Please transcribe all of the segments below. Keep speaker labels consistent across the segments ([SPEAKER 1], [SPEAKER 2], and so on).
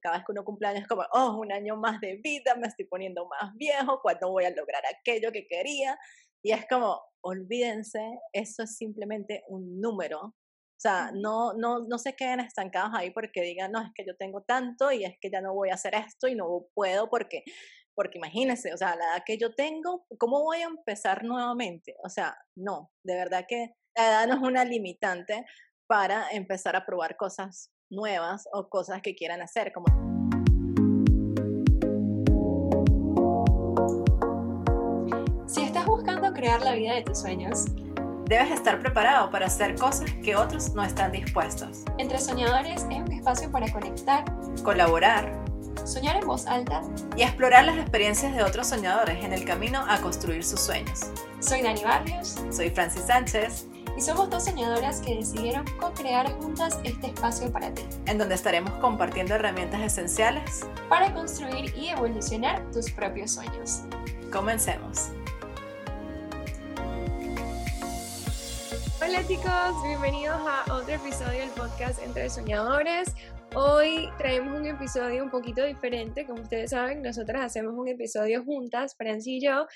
[SPEAKER 1] cada vez que uno cumple años es como, oh, un año más de vida, me estoy poniendo más viejo, ¿cuándo voy a lograr aquello que quería? Y es como, olvídense, eso es simplemente un número. O sea, no, no, no se queden estancados ahí porque digan, no, es que yo tengo tanto y es que ya no voy a hacer esto y no puedo porque, porque imagínense, o sea, la edad que yo tengo, ¿cómo voy a empezar nuevamente? O sea, no, de verdad que la edad no es una limitante para empezar a probar cosas nuevas o cosas que quieran hacer. Como...
[SPEAKER 2] Si estás buscando crear la vida de tus sueños,
[SPEAKER 1] debes estar preparado para hacer cosas que otros no están dispuestos.
[SPEAKER 2] Entre Soñadores es un espacio para conectar,
[SPEAKER 1] colaborar,
[SPEAKER 2] soñar en voz alta
[SPEAKER 1] y explorar las experiencias de otros soñadores en el camino a construir sus sueños.
[SPEAKER 2] Soy Dani Barrios.
[SPEAKER 1] Soy Francis Sánchez
[SPEAKER 2] y somos dos soñadoras que decidieron co-crear juntas este espacio para ti.
[SPEAKER 1] En donde estaremos compartiendo herramientas esenciales
[SPEAKER 2] para construir y evolucionar tus propios sueños.
[SPEAKER 1] Comencemos.
[SPEAKER 2] Hola chicos, bienvenidos a otro episodio del podcast Entre Soñadores. Hoy traemos un episodio un poquito diferente. Como ustedes saben, nosotras hacemos un episodio juntas, Franci y yo,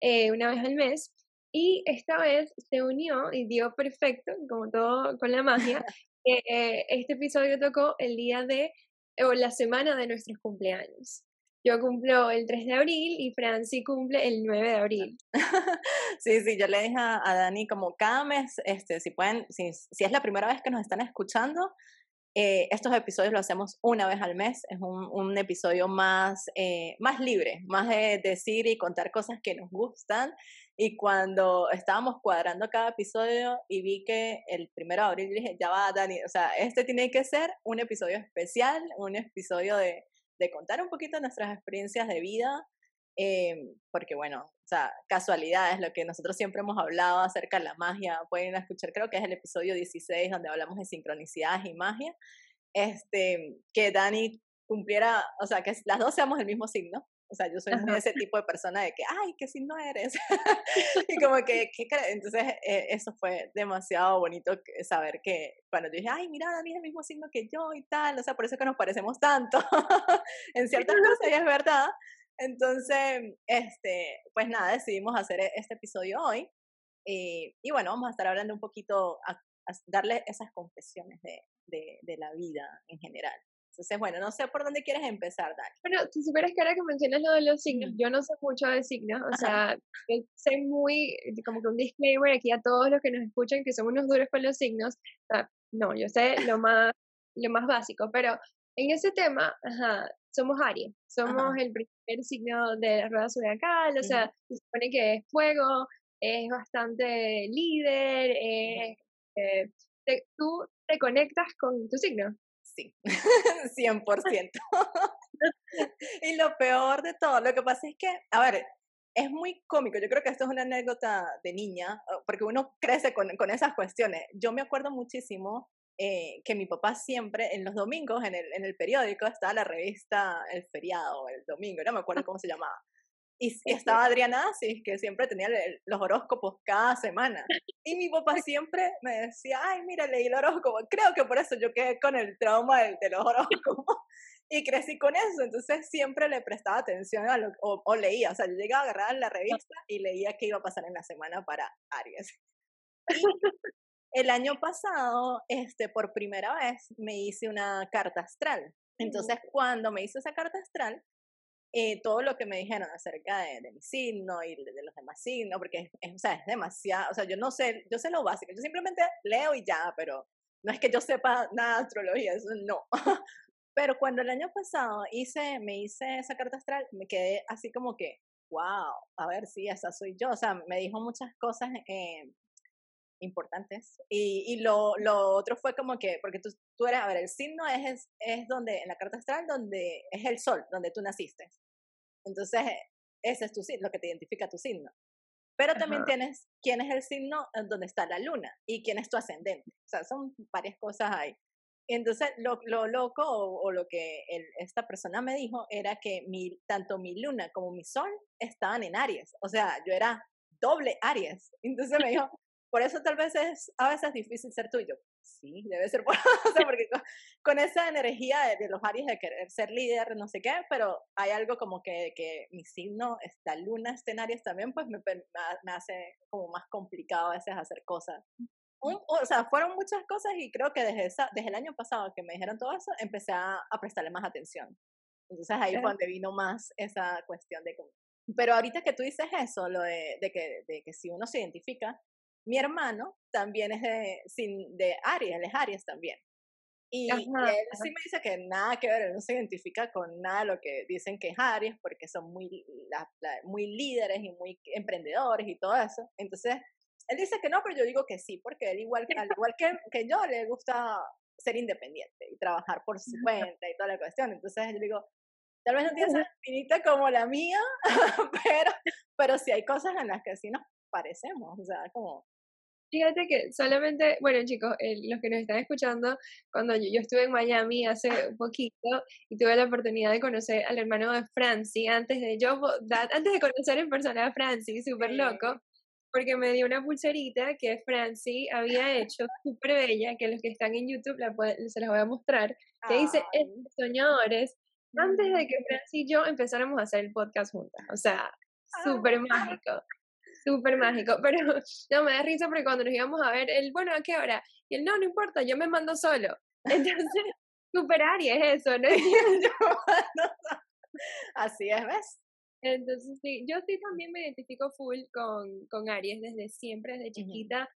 [SPEAKER 2] eh, una vez al mes. Y esta vez se unió y dio perfecto, como todo con la magia, que eh, este episodio tocó el día de, o la semana de nuestros cumpleaños. Yo cumplo el 3 de abril y Franci cumple el 9 de abril.
[SPEAKER 1] Sí, sí, yo le dije a, Dani como cada mes, este, si pueden, si, si es la primera vez que nos están escuchando, eh, estos episodios lo hacemos una vez al mes, es un, un episodio más, eh, más libre, más de decir y contar cosas que nos gustan. Y cuando estábamos cuadrando cada episodio y vi que el primero de abril dije, ya va, Dani, o sea, este tiene que ser un episodio especial, un episodio de, contar un poquito nuestras experiencias de vida, eh, porque bueno, o sea, casualidades, lo que nosotros siempre hemos hablado acerca de la magia, pueden escuchar, creo que es el episodio 16 donde hablamos de sincronicidades y magia, este, que Dani cumpliera, o sea, que las dos seamos el mismo signo, o sea, yo soy ese tipo de persona de que, ay, ¿qué signo eres? y como que, ¿qué Entonces, eh, eso fue demasiado bonito saber que cuando yo dije, ay, mira, Dani es el mismo signo que yo y tal, o sea, por eso que nos parecemos tanto en ciertas cosas, y es verdad. Entonces, este, pues nada, decidimos hacer e-, este episodio hoy. Y, y bueno, vamos a estar hablando un poquito, a, darle esas confesiones de, de, de la vida en general. Entonces, bueno, no sé por dónde quieres empezar, Dani.
[SPEAKER 2] Bueno, si supieras que ahora que mencionas lo de los signos, yo no sé mucho de signos, o sea, sé muy, como que un disclaimer aquí a todos los que nos escuchan que somos unos duros con los signos, o sea, no, yo sé lo más, lo más básico, pero en ese tema, ajá, somos Aries, somos el primer signo de la rueda zodiacal, o sea, se supone que es fuego, es bastante líder, eh, tú te conectas con tu signo
[SPEAKER 1] sí, 100%. y lo peor de todo, lo que pasa es que, a ver, es muy cómico, yo creo que esto es una anécdota de niña, porque uno crece con, con esas cuestiones. Yo me acuerdo muchísimo eh, que mi papá siempre, en los domingos, en el, en el periódico, estaba la revista El Feriado, el domingo, no me acuerdo cómo se llamaba. Y estaba Adriana Asis, que siempre tenía los horóscopos cada semana. Y mi papá siempre me decía, ay, mira, leí el horóscopo. Creo que por eso yo quedé con el trauma de, los horóscopos. Y crecí con eso, entonces siempre le prestaba atención a lo, o, leía, o sea, yo llegaba a agarrar la revista y leía qué iba a pasar en la semana para Aries. Y el año pasado, este, por primera vez, me hice una carta astral. Entonces, cuando me hice esa carta astral, eh, todo lo que me dijeron acerca de, mi signo y de, los demás signos, porque es, o sea, es demasiado, o sea, yo no sé, yo sé lo básico, yo simplemente leo y ya, pero no es que yo sepa nada de astrología, eso no. pero cuando el año pasado hice, me hice esa carta astral, me quedé así como que, wow, a ver si esa soy yo, o sea, me dijo muchas cosas eh, importantes. Y, y lo, lo, otro fue como que, porque tú, tú eres, a ver, el signo es, es donde, en la carta astral, donde es el sol, donde tú naciste. Entonces, ese es tu signo, lo que te identifica tu signo. Pero también tienes quién es el signo donde está la luna y quién es tu ascendente. O sea, son varias cosas ahí. Entonces, lo, lo loco o, lo que esta persona me dijo era que mi, tanto mi luna como mi sol estaban en Aries. O sea, yo era doble Aries. Entonces me dijo, por eso tal vez es a veces difícil ser tuyo, sí, debe ser por porque con, esa energía de, los Aries de querer ser líder, no sé qué, pero hay algo como que, que mi signo, esta luna, está en Aries también, pues me, me hace como más complicado a veces hacer cosas. o sea, fueron muchas cosas y creo que desde, esa, desde el año pasado que me dijeron todo eso, empecé a, a prestarle más atención. Entonces ahí fue donde vino más esa cuestión de... Pero ahorita que tú dices eso, lo de, de, que, de que si uno se identifica, mi hermano también es de, sin, de Aries, él es Aries también. Y, él sí me dice que nada que ver, él no se identifica con nada de lo que dicen que es Aries, porque son muy, muy líderes y muy emprendedores y todo eso. Entonces, él dice que no, pero yo digo que sí, porque él igual, al igual que, que yo, le gusta ser independiente y trabajar por su cuenta y toda la cuestión. Entonces, yo digo, tal vez no tienes esa espinita como la mía, pero, pero sí hay cosas en las que sí nos parecemos, o sea, como
[SPEAKER 2] Fíjate que solamente, bueno chicos, los que nos están escuchando, cuando yo, estuve en Miami hace un poquito y tuve la oportunidad de conocer al hermano de Francie antes de yo, antes de conocer en persona a Francie, súper loco, porque me dio una pulserita que Francie había hecho súper bella, que los que están en YouTube la se las voy a mostrar, que dice soñadores, antes de que Francie y yo empezáramos a hacer el podcast juntas, o sea, súper mágico súper mágico, pero no me da risa porque cuando nos íbamos a ver, él, bueno, ¿a qué hora? Y él, no, no importa, yo me mando solo. Entonces, súper Aries eso, ¿no?
[SPEAKER 1] Así es, ¿ves?
[SPEAKER 2] Entonces, sí, yo sí también me identifico full con, con Aries desde siempre, desde chiquita.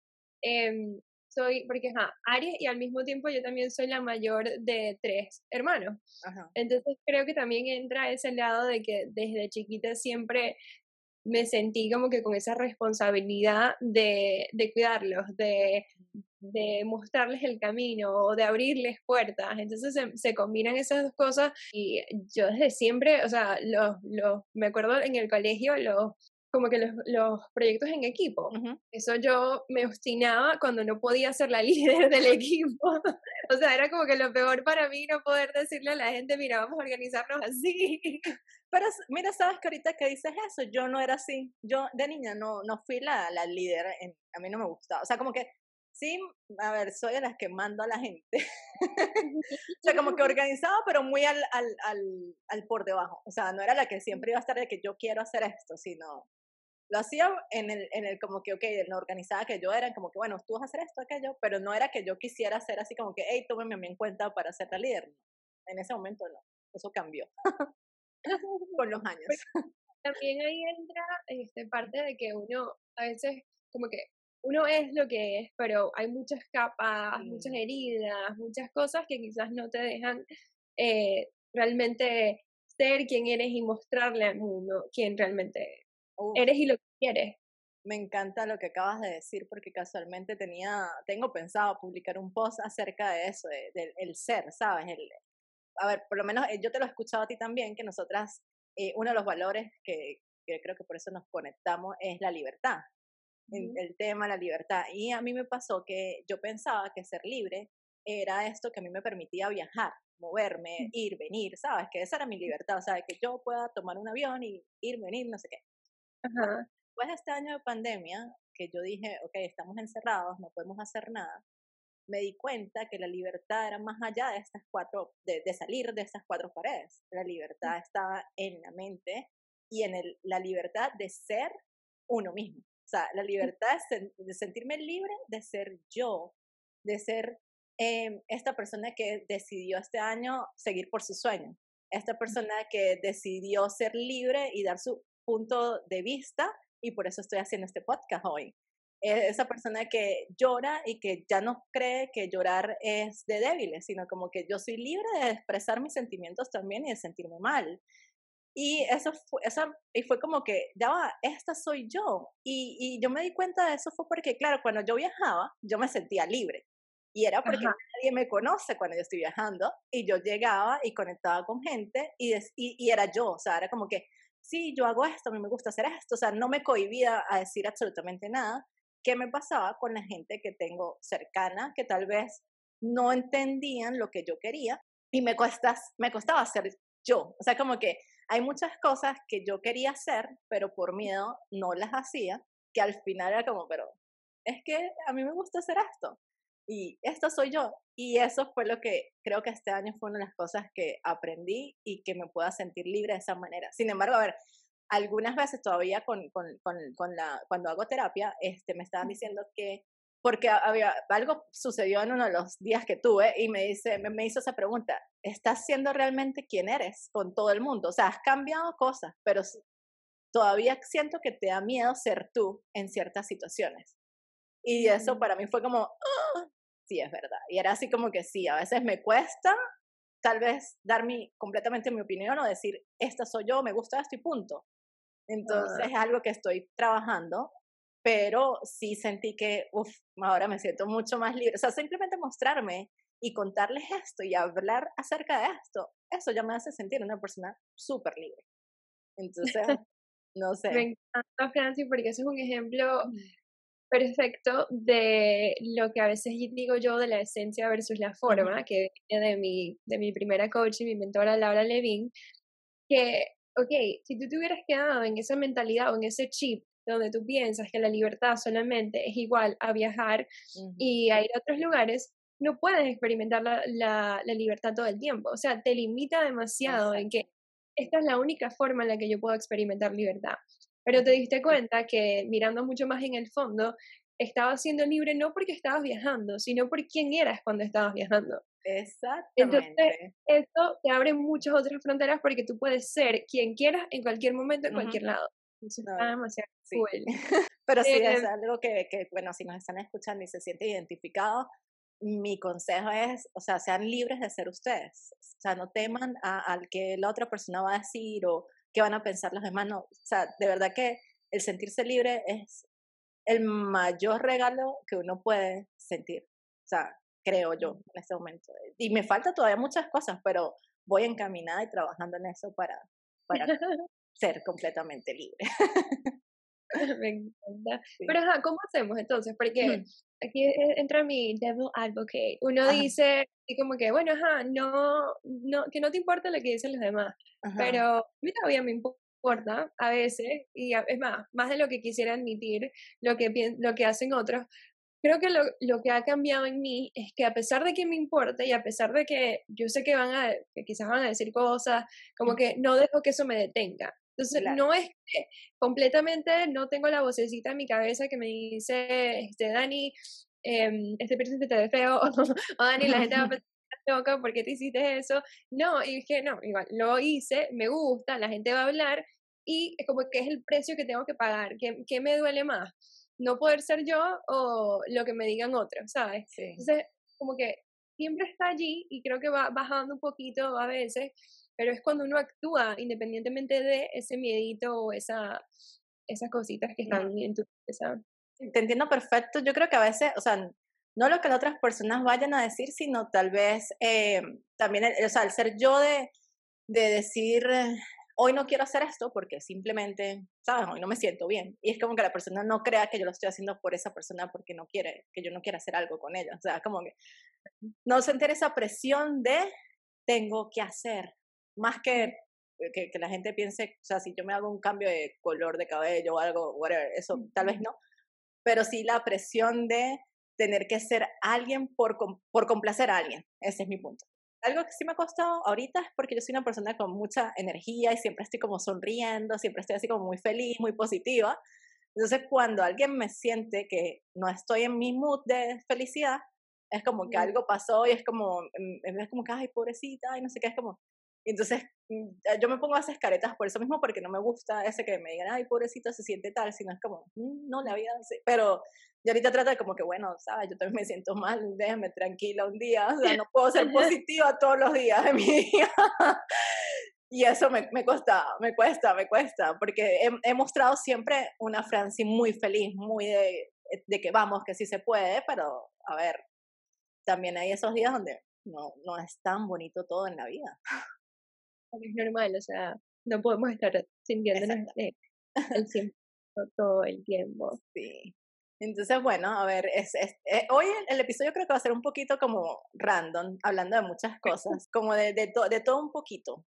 [SPEAKER 2] eh, soy, porque ajá, Aries y al mismo tiempo yo también soy la mayor de tres hermanos. Ajá. Entonces creo que también entra ese lado de que desde chiquita siempre me sentí como que con esa responsabilidad de, de cuidarlos, de, de, mostrarles el camino o de abrirles puertas. Entonces se, se, combinan esas dos cosas y yo desde siempre, o sea, los, los, me acuerdo en el colegio, los, como que los, los proyectos en equipo. Eso yo me obstinaba cuando no podía ser la líder del equipo. o sea, era como que lo peor para mí no poder decirle a la gente, mira, vamos a organizarnos así.
[SPEAKER 1] Pero mira, sabes que ahorita que dices eso, yo no era así. Yo de niña no, no fui la, la líder, en, a mí no me gustaba. O sea, como que sí, a ver, soy de las que mando a la gente. o sea, como que organizaba, pero muy al, al, al, al, por debajo. O sea, no era la que siempre iba a estar de que yo quiero hacer esto, sino lo hacía en el, en el como que, ok, en la organizada que yo era, como que, bueno, tú vas a hacer esto, aquello, pero no era que yo quisiera hacer así como que, hey, tómeme a mí en cuenta para ser la líder. En ese momento no, eso cambió con los años.
[SPEAKER 2] también ahí entra este, parte de que uno a veces como que uno es lo que es, pero hay muchas capas, muchas heridas, muchas cosas que quizás no te dejan eh, realmente ser quien eres y mostrarle al mundo quién realmente eres y lo que quieres.
[SPEAKER 1] Me encanta lo que acabas de decir porque casualmente tenía, tengo pensado publicar un post acerca de eso, del el ser, ¿sabes? El, a ver, por lo menos eh, yo te lo he escuchado a ti también, que nosotras, eh, uno de los valores que, que, creo que por eso nos conectamos es la libertad, el, tema, la libertad. Y a mí me pasó que yo pensaba que ser libre era esto que a mí me permitía viajar, moverme, ir, venir, ¿sabes? Que esa era mi libertad, o sea, que yo pueda tomar un avión y ir, venir, no sé qué. De este año de pandemia, que yo dije, ok, estamos encerrados, no podemos hacer nada, me di cuenta que la libertad era más allá de estas cuatro, de, salir de estas cuatro paredes. La libertad estaba en la mente y en el, la libertad de ser uno mismo. O sea, la libertad de, sentirme libre de ser yo, de ser em, esta persona que decidió este año seguir por su sueño, esta persona que decidió ser libre y dar su punto de vista y por eso estoy haciendo este podcast hoy. esa persona que llora y que ya no cree que llorar es de débiles, sino como que yo soy libre de expresar mis sentimientos también y de sentirme mal. Y eso fue, y fue como que, ya va, esta soy yo. Y, y, yo me di cuenta de eso fue porque, claro, cuando yo viajaba, yo me sentía libre. Y era porque nadie me conoce cuando yo estoy viajando. Y yo llegaba y conectaba con gente y, y, y, era yo. O sea, era como que, sí, yo hago esto, a mí me gusta hacer esto, o sea, no me cohibía a decir absolutamente nada. ¿Qué me pasaba con la gente que tengo cercana, que tal vez no entendían lo que yo quería y me, me costaba ser yo? O sea, como que hay muchas cosas que yo quería hacer, pero por miedo no las hacía, que al final era como, pero es que a mí me gusta hacer esto. Y esto soy yo. Y eso fue lo que creo que este año fue una de las cosas que aprendí y que me pueda sentir libre de esa manera. Sin embargo, a ver, algunas veces todavía con, con, con, con la, cuando hago terapia, este, me estaban diciendo que porque había algo sucedió en uno de los días que tuve y me dice me, me, hizo esa pregunta estás siendo realmente quién eres con todo el mundo o sea has cambiado cosas pero todavía siento que te da miedo ser tú en ciertas situaciones y eso para mí fue como ¡Ah! Sí es verdad y era así como que sí a veces me cuesta tal vez dar mi completamente mi opinión o decir esta soy yo me gusta esto y punto entonces es algo que estoy trabajando pero sí sentí que, uff, ahora me siento mucho más libre. O sea, simplemente mostrarme y contarles esto y hablar acerca de esto, eso ya me hace sentir una persona súper libre. Entonces, no sé.
[SPEAKER 2] Me encanta, Francis, porque ese es un ejemplo perfecto de lo que a veces digo yo de la esencia versus la forma, que viene de mi, de mi primera coach y mi mentora Laura Levin, que, ok, si tú te hubieras quedado en esa mentalidad o en ese chip donde tú piensas que la libertad solamente es igual a viajar y a ir a otros lugares, no puedes experimentar la, la, libertad todo el tiempo. O sea, te limita demasiado en que esta es la única forma en la que yo puedo experimentar libertad. Pero te diste cuenta que mirando mucho más en el fondo, estabas siendo libre no porque estabas viajando, sino por quién eras cuando estabas viajando.
[SPEAKER 1] Exactamente.
[SPEAKER 2] Entonces, eso te abre muchas otras fronteras porque tú puedes ser quien quieras en cualquier momento, en cualquier lado. Eso está demasiado
[SPEAKER 1] Pero sí, es em algo que, que, bueno, si nos están escuchando y se sienten identificados, mi consejo es, o sea, sean libres de ser ustedes. O sea, no teman al que la otra persona va a decir o qué van a pensar los demás. No, o sea, de verdad que el sentirse libre es el mayor regalo que uno puede sentir. O sea, creo yo en este momento. Y me falta todavía muchas cosas, pero voy encaminada y trabajando en eso para, para ser completamente libre.
[SPEAKER 2] Me encanta. Pero ajá, ¿cómo hacemos entonces? Porque aquí e, entra mi devil advocate. Uno dice, y como que, bueno, ajá, no, no, que no te importa lo que dicen los demás. Pero a mí todavía me importa a veces, y es más, más de lo que quisiera admitir, lo que, lo que hacen otros. Creo que lo, lo que ha cambiado en mí es que a pesar de que me importa y a pesar de que yo sé que van a, que quizás van a decir cosas, como que no dejo que eso me detenga. Entonces, no es que completamente no tengo la vocecita en mi cabeza que me dice, este, Dani, eh, este presidente te ve feo, o Dani, la gente va a pensar loca, ¿por qué te hiciste eso? No, y dije, no, igual, lo hice, me gusta, la gente va a hablar, y es como que es el precio que tengo que pagar, ¿qué, qué me duele más? ¿No poder ser yo o lo que me digan otros, sabes? Entonces, como que siempre está allí y creo que va bajando un poquito a veces, pero es cuando uno actúa independientemente de ese miedito o esa, esas cositas que están en tu cabeza.
[SPEAKER 1] Te entiendo perfecto. Yo creo que a veces, o sea, no lo que las otras personas vayan a decir, sino tal vez eh, también, el, o sea, el ser yo de, de decir, hoy no quiero hacer esto porque simplemente, ¿sabes? Hoy no me siento bien. Y es como que la persona no crea que yo lo estoy haciendo por esa persona porque no quiere, que yo no quiera hacer algo con ella. O sea, como que no sentir esa presión de tengo que hacer más que, que, la gente piense, o sea, si yo me hago un cambio de color de cabello o algo, whatever, eso tal vez no, pero sí la presión de tener que ser alguien por, por complacer a alguien, ese es mi punto. Algo que sí me ha costado ahorita es porque yo soy una persona con mucha energía y siempre estoy como sonriendo, siempre estoy así como muy feliz, muy positiva. Entonces, cuando alguien me siente que no estoy en mi mood de felicidad, es como que algo pasó y es como, mm, es como que, ay, pobrecita, y no sé qué, es como, entonces, mm, yo me pongo a hacer caretas por eso mismo, porque no me gusta ese que me digan, ay, pobrecito, se siente tal, sino es como, mm, no, la vida, sí. pero yo ahorita trato de como que, bueno, sabes, yo también me siento mal, déjame tranquila un día, o sea, no puedo ser positiva todos los días de mi vida. y eso me, me cuesta, me cuesta, me cuesta, porque he, he mostrado siempre una Franci muy feliz, muy de, de que vamos, que sí se puede, pero a ver, también hay esos días donde no, no es tan bonito todo en la vida
[SPEAKER 2] es normal, o sea, no podemos estar sintiéndonos el todo el tiempo.
[SPEAKER 1] Sí. Entonces, bueno, a ver, es, eh, hoy el, episodio creo que va a ser un poquito como random, hablando de muchas cosas, como de, de, de todo un poquito.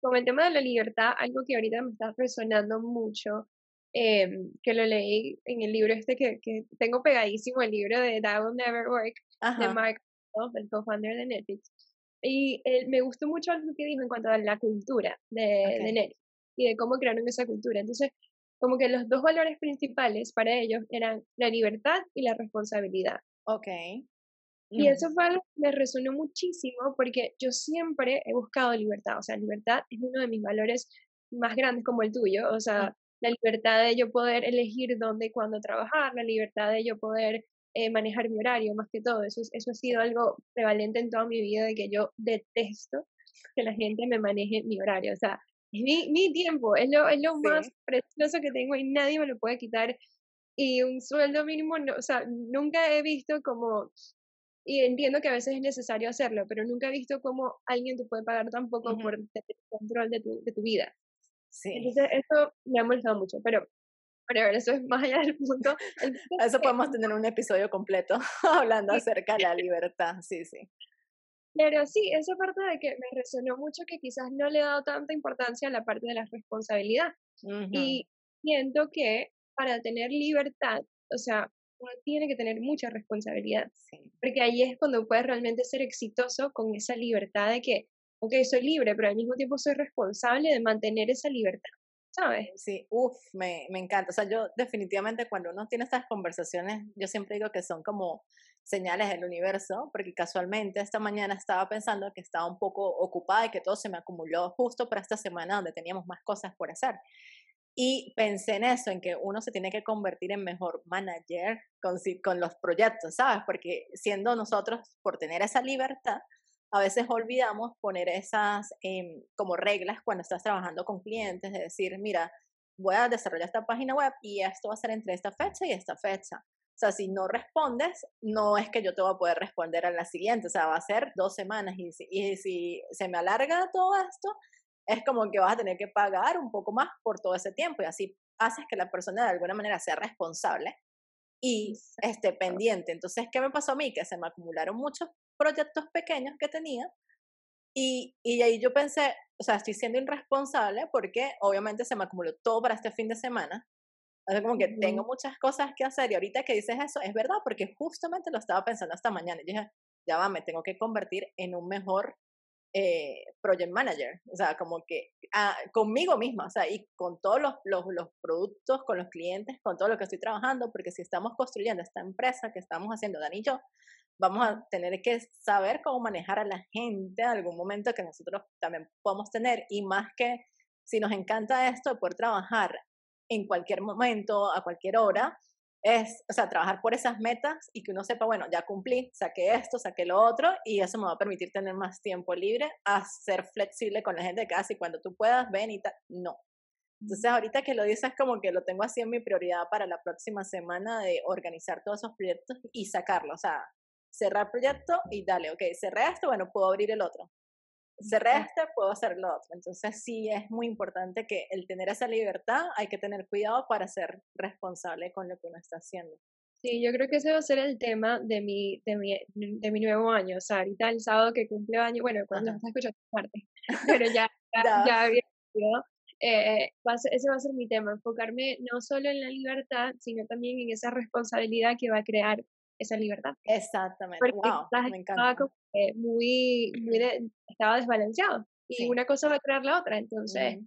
[SPEAKER 2] Como el tema de la libertad, algo que ahorita me está resonando mucho, em, que lo leí en el libro este que, que tengo pegadísimo, el libro de That Will Never Work, de Mark, el co-founder de Netflix. Y él, me gustó mucho lo que dijo en cuanto a la cultura de, de Netflix y de cómo crearon esa cultura. Entonces, como que los dos valores principales para ellos eran la libertad y la responsabilidad.
[SPEAKER 1] Ok.
[SPEAKER 2] Y eso fue algo que me resonó muchísimo porque yo siempre he buscado libertad, o sea, libertad es uno de mis valores más grandes como el tuyo, o sea, la libertad de yo poder elegir dónde y cuándo trabajar, la libertad de yo poder eh, manejar mi horario, más que todo, eso, eso ha sido algo prevalente en toda mi vida, de que yo detesto que la gente me maneje mi horario, o sea, es mi, mi tiempo, es lo, es lo más precioso que tengo y nadie me lo puede quitar. Y un sueldo mínimo, no, o sea, nunca he visto como y entiendo que a veces es necesario hacerlo, pero nunca he visto cómo alguien te puede pagar tampoco por tener control de tu, de tu vida. Sí. Entonces, eso me ha molestado mucho, pero bueno, eso es más allá del punto.
[SPEAKER 1] eso podemos tener un episodio completo hablando acerca de la libertad, sí, sí.
[SPEAKER 2] Pero sí, esa parte de que me resonó mucho que quizás no le he dado tanta importancia a la parte de la responsabilidad. Y siento que para tener libertad, o sea, uno tiene que tener mucha responsabilidad, porque ahí es cuando puedes realmente ser exitoso con esa libertad de que, ok, soy libre, pero al mismo tiempo soy responsable de mantener esa libertad, ¿sabes?
[SPEAKER 1] Sí, uff, me, me encanta. O sea, yo definitivamente cuando uno tiene estas conversaciones, yo siempre digo que son como señales del universo, porque casualmente esta mañana estaba pensando que estaba un poco ocupada y que todo se me acumuló justo para esta semana donde teníamos más cosas por hacer. Y pensé en eso, en que uno se tiene que convertir en mejor manager con, con los proyectos, ¿sabes? Porque siendo nosotros, por tener esa libertad, a veces olvidamos poner esas em, como reglas cuando estás trabajando con clientes, de decir, mira, voy a desarrollar esta página web y esto va a ser entre esta fecha y esta fecha. O sea, si no respondes, no es que yo te voy a poder responder a la siguiente, o sea, va a ser dos semanas y y si se me alarga todo esto, es como que vas a tener que pagar un poco más por todo ese tiempo y así haces que la persona de alguna manera sea responsable y esté pendiente. Entonces, ¿qué me pasó a mí? Que se me acumularon muchos proyectos pequeños que tenía y, y ahí yo pensé, o sea, estoy siendo irresponsable porque obviamente se me acumuló todo para este fin de semana. Entonces, como que tengo muchas cosas que hacer y ahorita que dices eso, es verdad, porque justamente lo estaba pensando esta mañana. Y dije, ya va, me tengo que convertir en un mejor eh, project manager, o sea, como que ah, conmigo misma, o sea, y con todos los, los, los, productos, con los clientes, con todo lo que estoy trabajando, porque si estamos construyendo esta empresa que estamos haciendo, Dani y yo, vamos a tener que saber cómo manejar a la gente en algún momento que nosotros también podemos tener, y más que si nos encanta esto, poder trabajar en cualquier momento, a cualquier hora, es, o sea, trabajar por esas metas y que uno sepa, bueno, ya cumplí, saqué esto, saqué lo otro y eso me va a permitir tener más tiempo libre, a ser flexible con la gente casi cuando tú puedas, ven y tal, no. Entonces ahorita que lo dices como que lo tengo así en mi prioridad para la próxima semana de organizar todos esos proyectos y sacarlo, o sea, cerrar proyecto y dale, ok, cerré esto, bueno, puedo abrir el otro cerré este, puedo hacer lo otro. Entonces sí es muy importante que el tener esa libertad hay que tener cuidado para ser responsable con lo que uno está haciendo.
[SPEAKER 2] Sí, yo creo que ese va a ser el tema de mi, de mi, de mi nuevo año. O sea, ahorita el sábado que cumple año, bueno, cuando estás escuchando parte, pero ya, ya, ya había eh, ese va a ser mi tema, enfocarme no solo en la libertad, sino también en esa responsabilidad que va a crear esa libertad.
[SPEAKER 1] Exactamente, wow, me encanta.
[SPEAKER 2] muy, muy estaba desbalanceado y una cosa va a crear la otra, entonces,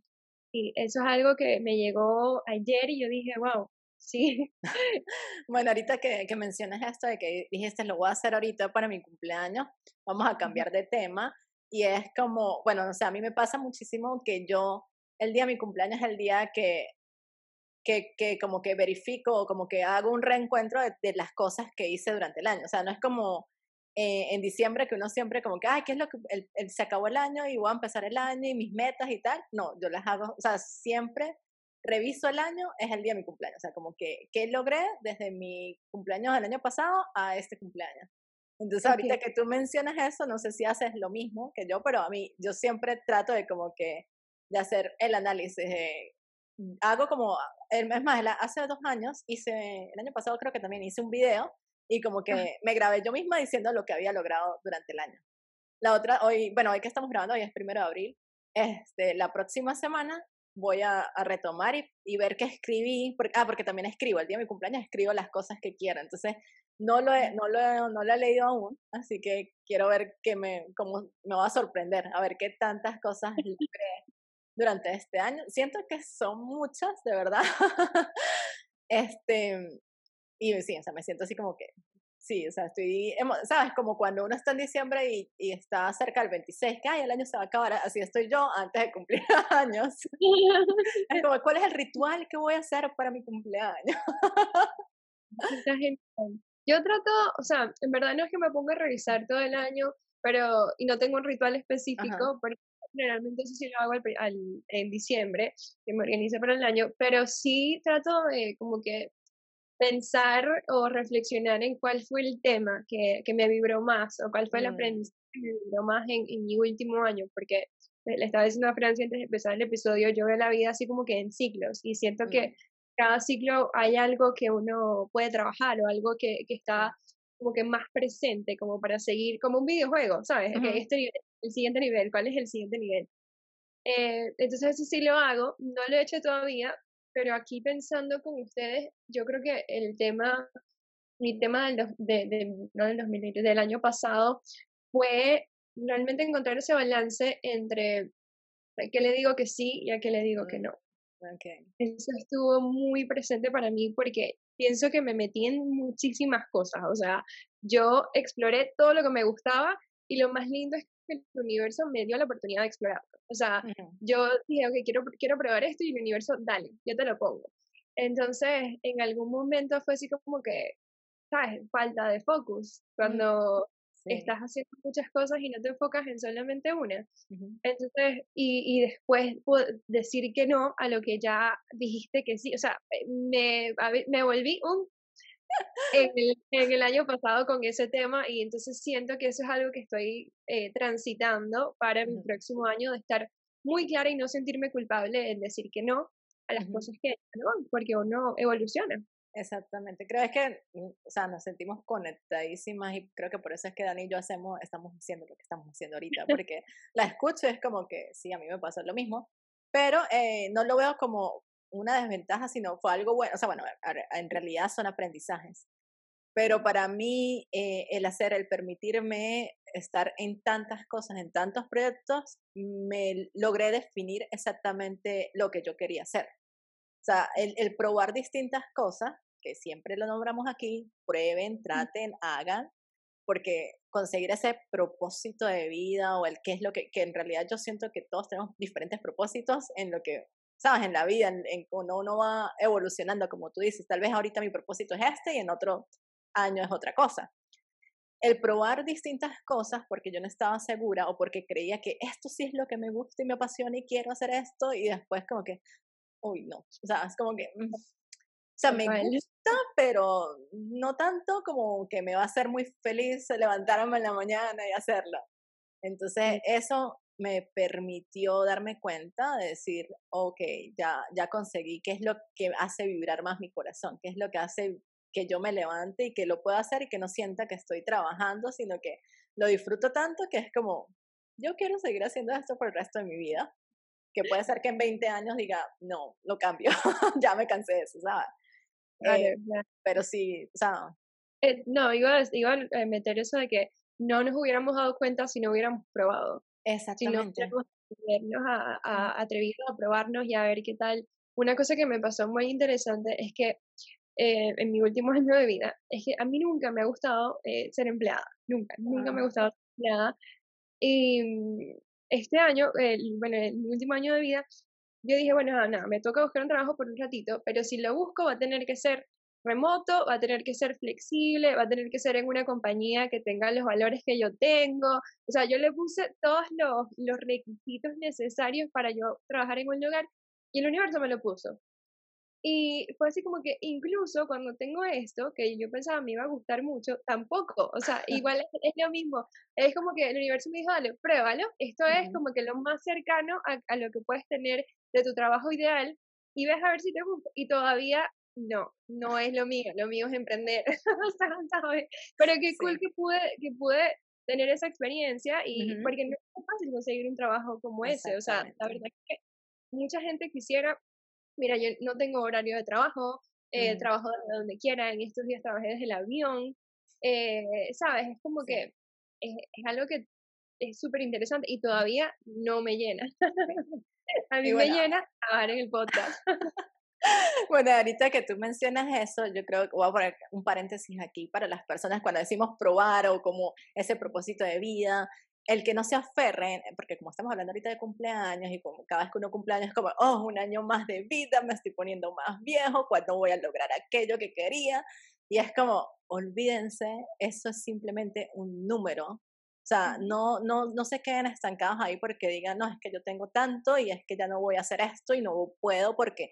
[SPEAKER 2] y eso es algo que me llegó ayer y yo dije, wow, sí.
[SPEAKER 1] bueno, ahorita que, que mencionas esto de que dijiste, lo voy a hacer ahorita para mi cumpleaños, vamos a cambiar de tema y es como, bueno, o sea, a mí me pasa muchísimo que yo, el día de mi cumpleaños es el día que que, que como que verifico, como que hago un reencuentro de, las cosas que hice durante el año. O sea, no es como eh, en diciembre que uno siempre como que, ay, ¿qué es lo que el, se acabó el año y voy a empezar el año y mis metas y tal? No, yo las hago, o sea, siempre reviso el año, es el día de mi cumpleaños. O sea, como que, ¿qué logré desde mi cumpleaños del año pasado a este cumpleaños? Entonces, ahorita que tú mencionas eso, no sé si haces lo mismo que yo, pero a mí, yo siempre trato de como que, de hacer el análisis de hago como, es más, hace dos años hice, el año pasado creo que también hice un video y como que me grabé yo misma diciendo lo que había logrado durante el año. La otra, hoy, bueno, hoy que estamos grabando, hoy es primero de abril, este, la próxima semana voy a, retomar y, y, ver qué escribí, porque, ah, porque también escribo, el día de mi cumpleaños escribo las cosas que quiero, entonces No lo, he, no, lo he, no lo he leído aún, así que quiero ver qué me, cómo me va a sorprender, a ver qué tantas cosas durante este año. Siento que son muchas, de verdad. este, y sí, o sea, me siento así como que Sí, o sea, estoy, ¿sabes? Como cuando uno está en diciembre y, y, está cerca del 26, que ay, el año se va a acabar, así estoy yo antes de cumplir años. es como, ¿cuál es el ritual que voy a hacer para mi cumpleaños?
[SPEAKER 2] yo trato, o sea, en verdad no es que me ponga a revisar todo el año, pero, y no tengo un ritual específico, porque generalmente eso sí lo hago al, en diciembre, que me organizo para el año, pero sí trato de como que pensar o reflexionar en cuál fue el tema que, que me vibró más o cuál fue el mm. aprendizaje que me vibró más en, en, mi último año, porque le estaba diciendo a Francia antes de empezar el episodio, yo veo la vida así como que en ciclos y siento que mm. cada ciclo hay algo que uno puede trabajar o algo que, que está como que más presente, como para seguir, como un videojuego, ¿sabes? este el siguiente nivel, ¿cuál es el siguiente nivel? Eh, entonces eso sí lo hago, no lo he hecho todavía, pero aquí pensando con ustedes, yo creo que el tema, mi tema del, de, de, no del 2020, del año pasado fue realmente encontrar ese balance entre a qué le digo que sí y a qué le digo que mm, no. Okay. Eso estuvo muy presente para mí porque pienso que me metí en muchísimas cosas. O sea, yo exploré todo lo que me gustaba y lo más lindo es el universo me dio la oportunidad de explorarlo. O sea, yo dije, ok, quiero, quiero probar esto y el universo, dale, yo te lo pongo. Entonces, en algún momento fue así como que, ¿sabes? Falta de focus. Cuando estás haciendo muchas cosas y no te enfocas en solamente una. Entonces, y, y después decir que no a lo que ya dijiste que sí. O sea, me, me volví un en el, en el, año pasado con ese tema y entonces siento que eso es algo que estoy eh, transitando para mi próximo año de estar muy clara y no sentirme culpable en decir que no a las cosas que no, porque uno evoluciona.
[SPEAKER 1] Exactamente, creo que, mm, o sea, nos sentimos conectadísimas y creo que por eso es que Dani y yo hacemos, estamos haciendo lo que estamos haciendo ahorita, porque la escucho es como que sí, a mí me pasa lo mismo, pero eh, no lo veo como una desventaja, sino fue algo bueno. O sea, bueno, en realidad son aprendizajes. Pero para mí, eh, el hacer, el permitirme estar en tantas cosas, en tantos proyectos, me logré definir exactamente lo que yo quería hacer. O sea, el, el probar distintas cosas, que siempre lo nombramos aquí, prueben, traten, hagan, porque conseguir ese propósito de vida o el qué es lo que, que en realidad yo siento que todos tenemos diferentes propósitos en lo que ¿sabes? En la vida, en, en uno, uno va evolucionando, como tú dices, tal vez ahorita mi propósito es este y en otro año es otra cosa. El probar distintas cosas porque yo no estaba segura o porque creía que esto sí es lo que me gusta y me apasiona y quiero hacer esto y después como que, uy, no, o sea, es como que, mm, o sea, me gusta, pero no tanto como que me va a hacer muy feliz levantarme en la mañana y hacerlo. Entonces, eso me permitió darme cuenta de decir, ok, ya, ya conseguí qué es lo que hace vibrar más mi corazón, qué es lo que hace que yo me levante y que lo pueda hacer y que no sienta que estoy trabajando, sino que lo disfruto tanto que es como, yo quiero seguir haciendo esto por el resto de mi vida, que puede ser que en 20 años diga, no, lo cambio, ya me cansé de eso, ¿sabes? Eh, pero sí, o sea...
[SPEAKER 2] Eh, no, iba, iba a meter eso de que no nos hubiéramos dado cuenta si no hubiéramos probado.
[SPEAKER 1] Exactamente.
[SPEAKER 2] Si no a, a, atrevernos a probarnos y a ver qué tal. Una cosa que me pasó muy interesante es que eh, en mi último año de vida, es que a mí nunca me ha gustado eh, ser empleada, nunca, nunca me ha gustado ser empleada. Y mm, este año, bueno, en mi último año de vida, yo dije, bueno, nada, me toca buscar un trabajo por un ratito, pero si lo busco va a tener que ser remoto, va a tener que ser flexible, va a tener que ser en una compañía que tenga los valores que yo tengo. O sea, yo le puse todos los, los requisitos necesarios para yo trabajar en un lugar y el universo me lo puso. Y fue así como que incluso cuando tengo esto, que yo pensaba me iba a gustar mucho, tampoco. O sea, igual es, lo mismo. Es como que el universo me dijo, dale, pruébalo. Esto es como que lo más cercano a, a, lo que puedes tener de tu trabajo ideal y ves a ver si te gusta. Y todavía no, no es lo mío, lo mío es emprender, Pero qué cool que pude, que pude tener esa experiencia y porque no es fácil conseguir un trabajo como ese, o sea, la verdad es que mucha gente quisiera, mira, yo no tengo horario de trabajo, eh, trabajo desde donde quiera, en estos días trabajé desde el avión, eh, ¿sabes? Es como que es, es, algo que es súper interesante y todavía no me llena. a mí me llena trabajar en el podcast.
[SPEAKER 1] Bueno, ahorita que tú mencionas eso, yo creo que voy a poner un paréntesis aquí para las personas cuando decimos probar o como ese propósito de vida, el que no se aferren, porque como estamos hablando ahorita de cumpleaños y como cada vez que uno cumpleaños es como, oh, un año más de vida, me estoy poniendo más viejo, ¿cuándo voy a lograr aquello que quería? Y es como, olvídense, eso es simplemente un número. O sea, no, no, no se queden estancados ahí porque digan, no, es que yo tengo tanto y es que ya no voy a hacer esto y no puedo porque,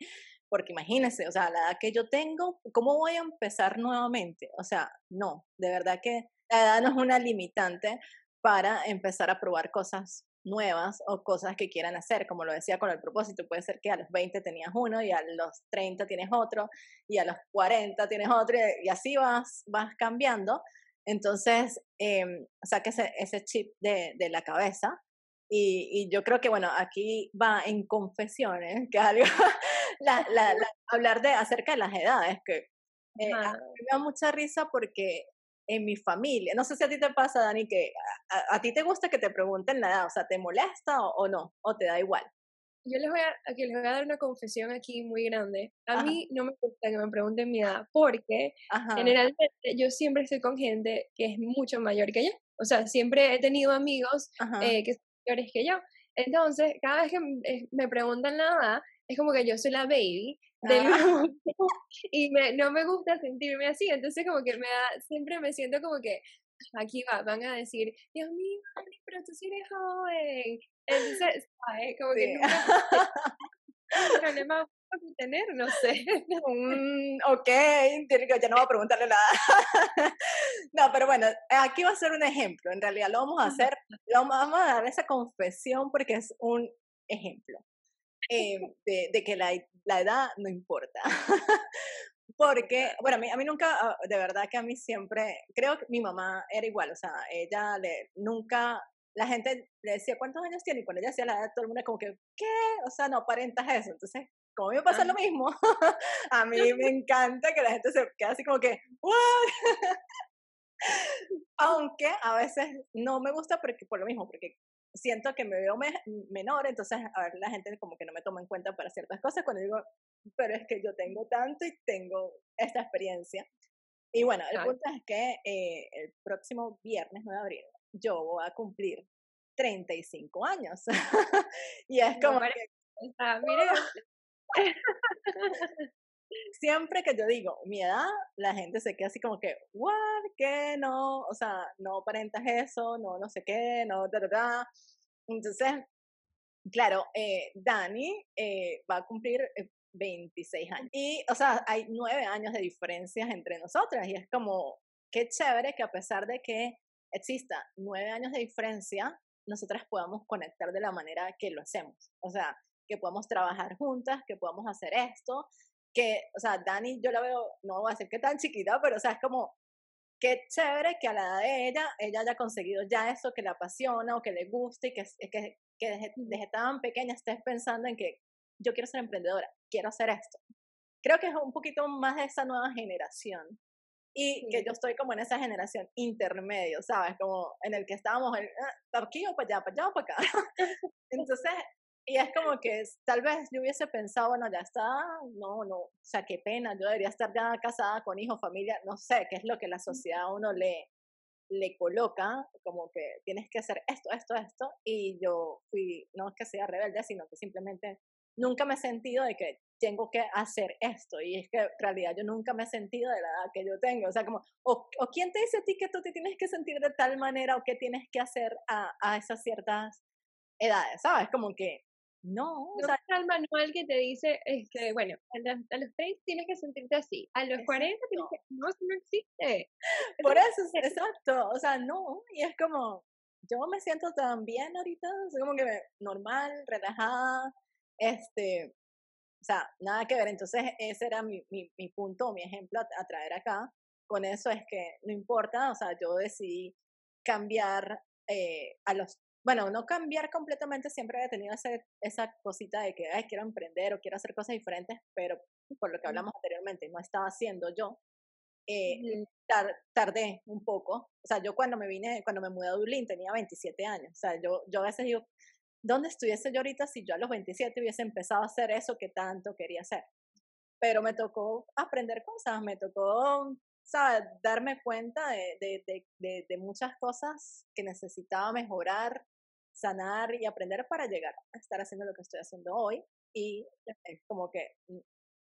[SPEAKER 1] porque imagínense, o sea, la edad que yo tengo, ¿cómo voy a empezar nuevamente? O sea, no, de verdad que la edad no es una limitante para empezar a probar cosas nuevas o cosas que quieran hacer, como lo decía con el propósito, puede ser que a los 20 tenías uno y a los 30 tienes otro y a los 40 tienes otro y así vas, vas cambiando. Entonces, eh, saque ese, ese chip de la cabeza y, y, yo creo que, bueno, aquí va en confesiones, que algo, la, la, hablar de acerca de las edades, que eh, me da mucha risa porque en mi familia. No sé si a ti te pasa, Dani, que a, ti te gusta que te pregunten la edad, o sea, ¿te molesta o, no? ¿O te da igual?
[SPEAKER 2] Yo les voy, a, aquí les voy a dar una confesión aquí muy grande. A mí no me gusta que me pregunten mi edad porque generalmente yo siempre estoy con gente que es mucho mayor que yo. O sea, siempre he tenido amigos eh, que son mayores que yo. Entonces, cada vez que me preguntan la edad, es como que yo soy la baby del ah. y me, no me gusta sentirme así, entonces como que me da, siempre me siento como que aquí va, van a decir, Dios mío, pero tú sí eres joven, entonces, ¿sabes? Como que nunca problema tener, no sé.
[SPEAKER 1] Mm, ok, ya no voy a preguntarle nada. no, pero bueno, aquí va a ser un ejemplo. En realidad lo vamos a hacer, lo vamos a dar esa confesión porque es un ejemplo. Eh, de, de, que la, la, edad no importa. Porque, bueno, a mí, a mí nunca, ah, de verdad que a mí siempre, creo que mi mamá era igual, o sea, ella le, nunca, la gente le decía, ¿cuántos años tiene? Y cuando ella decía la edad, todo el mundo como que, ¿qué? O sea, no aparentas eso. Entonces, como a mí me pasa lo mismo, a mí me encanta que la gente se quede así como que, ¿what? Aunque a veces no me gusta porque, por lo mismo, porque siento que me veo menor, entonces a ver, la gente como que no me toma en cuenta para ciertas cosas cuando digo, pero es que yo tengo tanto y tengo esta experiencia. Y bueno, el punto es que eh, el próximo viernes 9 de abril yo voy a cumplir 35 años. y es como que... siempre que yo digo mi edad, la gente se queda así como que, ¿what? ¿Qué? No, o sea, no aparentas eso, no, no sé qué, no, da, da, Entonces, claro, eh, Dani eh, va a cumplir 26 eh, años. Y, o sea, hay nueve años de diferencias entre nosotras y es como, qué chévere que a pesar de que exista nueve años de diferencia, nosotras podamos conectar de la manera que lo hacemos. O sea, que podamos trabajar juntas, que podamos hacer esto, que, o sea, Dani, yo la veo, no voy a decir que tan chiquita, pero, o sea, es como, qué chévere que a la edad de ella, ella haya conseguido ya eso que le apasiona o que le guste y que, que, que desde, desde tan pequeña estés pensando en que yo quiero ser emprendedora, quiero hacer esto. Creo que es un poquito más de esa nueva generación y que yo estoy como en esa generación intermedio, ¿sabes? Como en el que estábamos, ah, aquí o para allá, para allá o para acá. Entonces, y es como que tal vez yo hubiese pensado, bueno, ya está, no, no, o sea, qué pena, yo debería estar ya casada con hijos, familia, no sé, qué es lo que la sociedad a uno le, le coloca, como que tienes que hacer esto, esto, esto, y yo fui, no es que sea rebelde, sino que simplemente nunca me he sentido de que tengo que hacer esto, y es que en realidad yo nunca me he sentido de la edad que yo tengo, o sea, como, o, o quién te dice a ti que tú te tienes que sentir de tal manera o qué tienes que hacer a, a esas ciertas edades, ¿sabes? Como que no,
[SPEAKER 2] o sea, el manual que te dice, este, bueno, a los, a los 30 tienes que sentirte así, a los 40 tienes que, no, eso no existe.
[SPEAKER 1] Por eso, exacto, o sea, no, y es como, yo me siento tan bien ahorita, soy como que normal, relajada, este, o sea, nada que ver, entonces ese era mi, mi, mi punto, mi ejemplo a, a traer acá, con eso es que no importa, o sea, yo decidí cambiar eh, a los bueno, no cambiar completamente, siempre había tenido ese, esa cosita de que, ay, quiero emprender o quiero hacer cosas diferentes, pero por lo que hablamos anteriormente, no estaba haciendo yo. eh, tardé un poco. O sea, yo cuando me vine, cuando me mudé a Dublín tenía 27 años. O sea, yo, yo a veces digo, ¿dónde estuviese yo ahorita si yo a los 27 hubiese empezado a hacer eso que tanto quería hacer? Pero me tocó aprender cosas, me tocó, ¿sabes? Darme cuenta de, de, de, de muchas cosas que necesitaba mejorar, sanar y aprender para llegar a estar haciendo lo que estoy haciendo hoy. Y es como que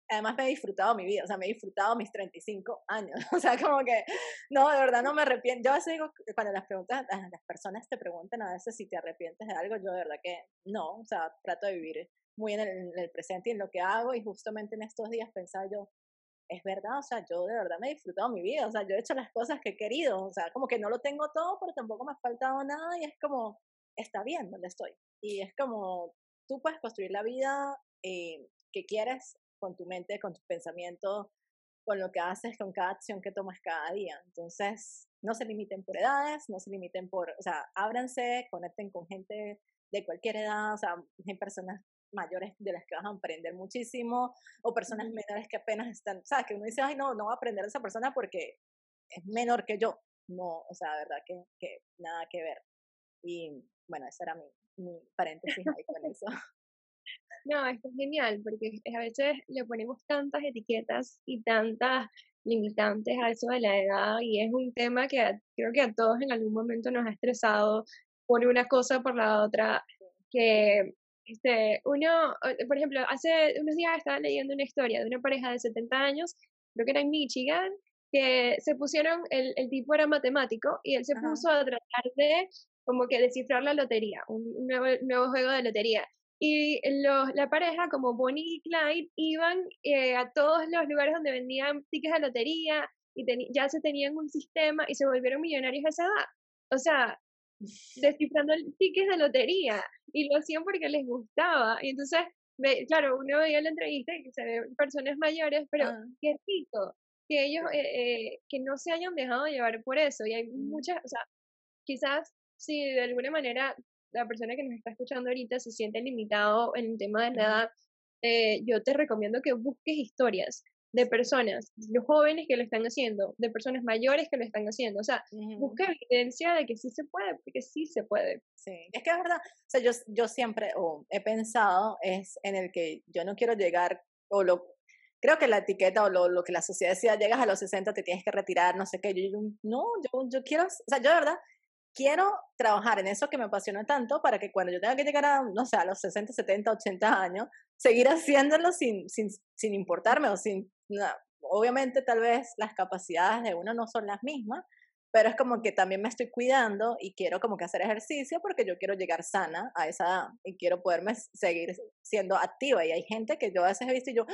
[SPEAKER 1] además me he disfrutado mi vida, o sea, me he disfrutado mis 35 años, o sea, como que, no, de verdad no me arrepiento. Yo a veces digo, cuando las preguntas, las personas te preguntan a veces si te arrepientes de algo, yo de verdad que no, o sea, trato de vivir muy en el, presente y en lo que hago y justamente en estos días pensaba yo, es verdad, o sea, yo de verdad me he disfrutado mi vida, o sea, yo he hecho las cosas que he querido, o sea, como que no lo tengo todo, pero tampoco me ha faltado nada y es como, está bien donde estoy. Y es como, tú puedes construir la vida eh, que quieres con tu mente, con tus pensamientos, con lo que haces, con cada acción que tomas cada día. Entonces, no se limiten por edades, no se limiten por, o sea, ábranse, conecten con gente de cualquier edad, o sea, hay personas mayores de las que vas a aprender muchísimo, o personas menores que apenas están, o sea, que uno dice, ay, no, no voy a aprender de esa persona porque es menor que yo. No, o sea, verdad que, que nada que ver. Y bueno, ese era mi, mi paréntesis ahí con eso.
[SPEAKER 2] No, esto es genial, porque a veces le ponemos tantas etiquetas y tantas limitantes a eso de la edad y es un tema que creo que a todos en algún momento nos ha estresado por una cosa por la otra, que este, uno, por ejemplo, hace unos días estaba leyendo una historia de una pareja de 70 años, creo que era en Michigan, que se pusieron, el, el tipo era matemático y él se puso a tratar de como que descifrar la lotería, un nuevo, nuevo juego de lotería. Y los, la pareja, como Bonnie y Clyde, iban eh, a todos los lugares donde vendían tickets de lotería y ya se tenían un sistema y se volvieron millonarios a esa edad. O sea, descifrando tickets de lotería y lo hacían porque les gustaba. Y entonces, claro, uno veía la entrevista y se ven personas mayores, pero ah. qué rico que ellos, eh, eh, que no se hayan dejado llevar por eso. Y hay mm. muchas, o sea, quizás si de alguna manera la persona que nos está escuchando ahorita se siente limitado en el tema de la edad, eh, yo te recomiendo que busques historias de personas, los jóvenes que lo están haciendo, de personas mayores que lo están haciendo. O sea, busca evidencia de que sí se puede, porque sí se puede.
[SPEAKER 1] Sí, es que es verdad. O sea, yo, yo siempre he pensado es en el que yo no quiero llegar, o lo, creo que la etiqueta o lo, lo que la sociedad decía, llegas a los 60, te tienes que retirar, no sé qué. Yo, no, yo, yo quiero, o sea, yo de verdad quiero trabajar en eso que me apasiona tanto para que cuando yo tenga que llegar a, no sé, a los 60, 70, 80 años, seguir haciéndolo sin, sin, sin importarme o sin, obviamente tal vez las capacidades de uno no son las mismas, pero es como que también me estoy cuidando y quiero como que hacer ejercicio porque yo quiero llegar sana a esa edad y quiero poderme seguir siendo activa. Y hay gente que yo a veces he visto y yo,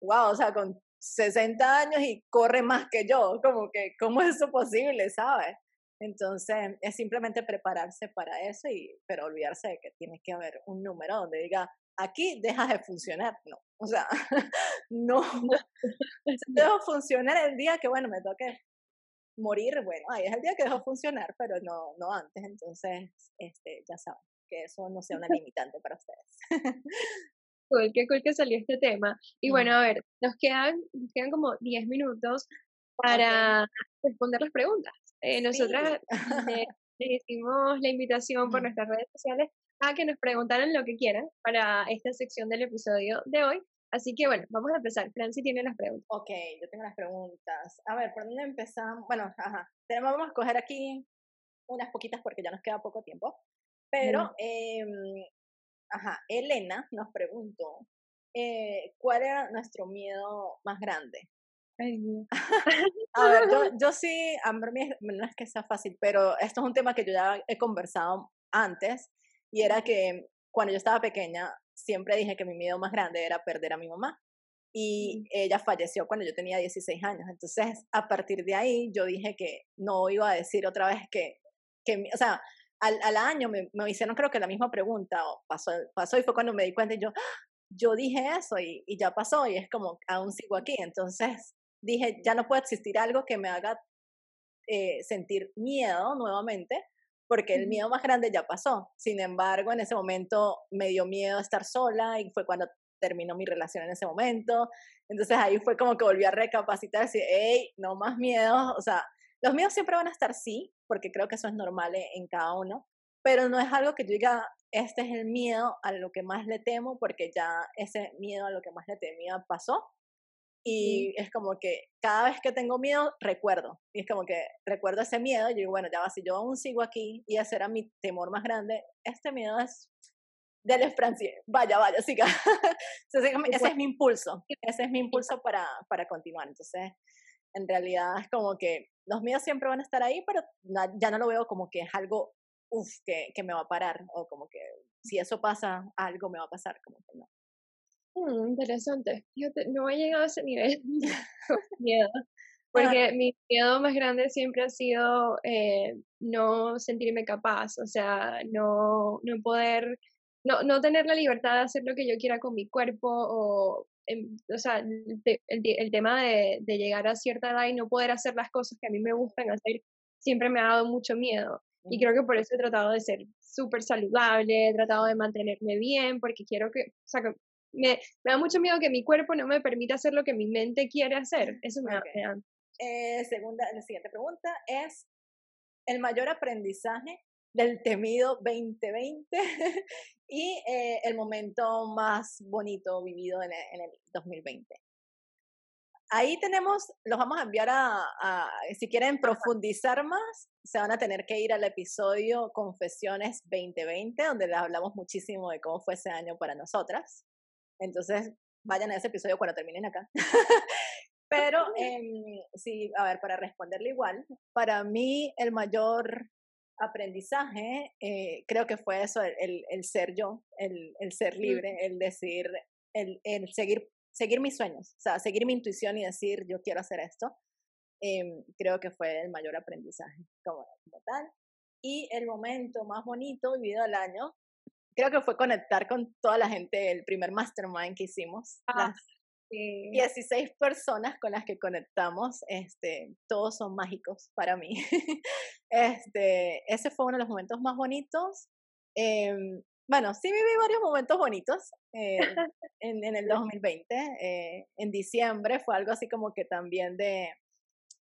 [SPEAKER 1] wow, o sea, con 60 años y corre más que yo, como que, ¿cómo es eso posible, sabes? Entonces, es simplemente prepararse para eso, y, pero olvidarse de que tiene que haber un número donde diga, aquí dejas de funcionar. No, o sea, no, dejo funcionar el día que, bueno, me toque morir, bueno, ahí es el día que dejo funcionar, pero no, no antes. Entonces, este, ya saben, que eso no sea una limitante para ustedes.
[SPEAKER 2] Cool, qué cool que salió este tema. Y bueno, a ver, nos quedan, nos quedan como 10 minutos para responder las preguntas. Eh, nosotras le, hicimos la invitación por nuestras redes sociales a que nos preguntaran lo que quieran para esta sección del episodio de hoy. Así que bueno, vamos a empezar. Franci tiene las preguntas.
[SPEAKER 1] Ok, yo tengo las preguntas. A ver, ¿por dónde empezamos? Bueno, ajá. Tenemos, vamos a coger aquí unas poquitas porque ya nos queda poco tiempo. Pero, eh, ajá, Elena nos preguntó, eh, ¿cuál era nuestro miedo más grande? a ver, yo, yo sí, a mí no es que sea fácil, pero esto es un tema que yo ya he conversado antes y era que cuando yo estaba pequeña siempre dije que mi miedo más grande era perder a mi mamá y ella falleció cuando yo tenía 16 años. Entonces, a partir de ahí yo dije que no iba a decir otra vez que, que o sea, al, al año me, me, hicieron creo que la misma pregunta, o pasó, pasó y fue cuando me di cuenta y yo, yo dije eso y, y ya pasó y es como, aún sigo aquí. Entonces, dije, ya no puede existir algo que me haga eh, sentir miedo nuevamente, porque el miedo más grande ya pasó. Sin embargo, en ese momento me dio miedo estar sola y fue cuando terminó mi relación en ese momento. Entonces ahí fue como que volví a recapacitar, decir, hey, no más miedos, o sea, los miedos siempre van a estar sí, porque creo que eso es normal en cada uno, pero no es algo que yo diga, este es el miedo a lo que más le temo, porque ya ese miedo a lo que más le temía pasó. Y es como que cada vez que tengo miedo, recuerdo. Y es como que recuerdo ese miedo. Y digo, bueno, ya va, si yo aún sigo aquí y ese era mi temor más grande, este miedo es dale Francia, vaya, vaya, siga. ese es mi impulso, ese es mi impulso para, para continuar. Entonces, en realidad es como que los miedos siempre van a estar ahí, pero ya no lo veo como que es algo, uff, que, que, me va a parar, o como que si eso pasa, algo me va a pasar, como que no.
[SPEAKER 2] Mm, interesante. no he llegado a ese nivel miedo. Porque mi miedo más grande siempre ha sido eh, no sentirme capaz, o sea, no, no poder no, no tener la libertad de hacer lo que yo quiera con mi cuerpo o, em, o sea, el, el, tema de, de, llegar a cierta edad y no poder hacer las cosas que a mí me gustan hacer siempre me ha dado mucho miedo. Y creo que por eso he tratado de ser súper saludable, he tratado de mantenerme bien, porque quiero que, o sea, que me, me, da mucho miedo que mi cuerpo no me permita hacer lo que mi mente quiere hacer. Eso me, da.
[SPEAKER 1] Eh, segunda, la siguiente pregunta es, ¿el mayor aprendizaje del temido 2020 y eh, el momento más bonito vivido en el, en el, 2020. Ahí tenemos, los vamos a enviar a, a, si quieren profundizar más, se van a tener que ir al episodio Confesiones 2020, donde les hablamos muchísimo de cómo fue ese año para nosotras. Entonces, vayan a ese episodio cuando terminen acá. Pero eh, sí, a ver, para responderle igual, para mí el mayor aprendizaje, eh, creo que fue eso, el, el ser yo, el, el, ser libre, el decir, el, el, seguir, seguir mis sueños, o sea, seguir mi intuición y decir, yo quiero hacer esto, eh, creo que fue el mayor aprendizaje como, tal. Y el momento más bonito vivido del año, creo que fue conectar con toda la gente, el primer mastermind que hicimos, ah. 16 personas con las que conectamos, este, todos son mágicos para mí. este, ese fue uno de los momentos más bonitos. Eh, bueno, sí viví varios momentos bonitos eh, en, en, el 2020. Eh, en diciembre fue algo así como que también de,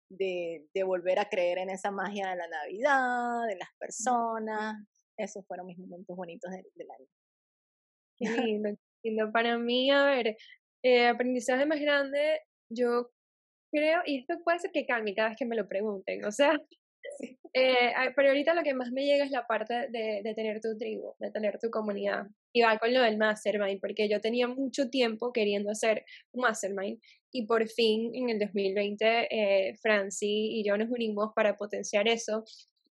[SPEAKER 1] de, de, volver a creer en esa magia de la Navidad, de las personas. Esos fueron mis momentos bonitos del, del año.
[SPEAKER 2] Qué lindo, lindo. Para mí, a ver, eh, aprendizaje más grande, yo creo, y esto puede ser que cambie cada vez que me lo pregunten, o sea, eh, pero ahorita lo que más me llega es la parte de, de, tener tu tribu, de tener tu comunidad. Y va con lo del mastermind, porque yo tenía mucho tiempo queriendo hacer un mastermind y por fin en el 2020 eh, Franci y yo nos unimos para potenciar eso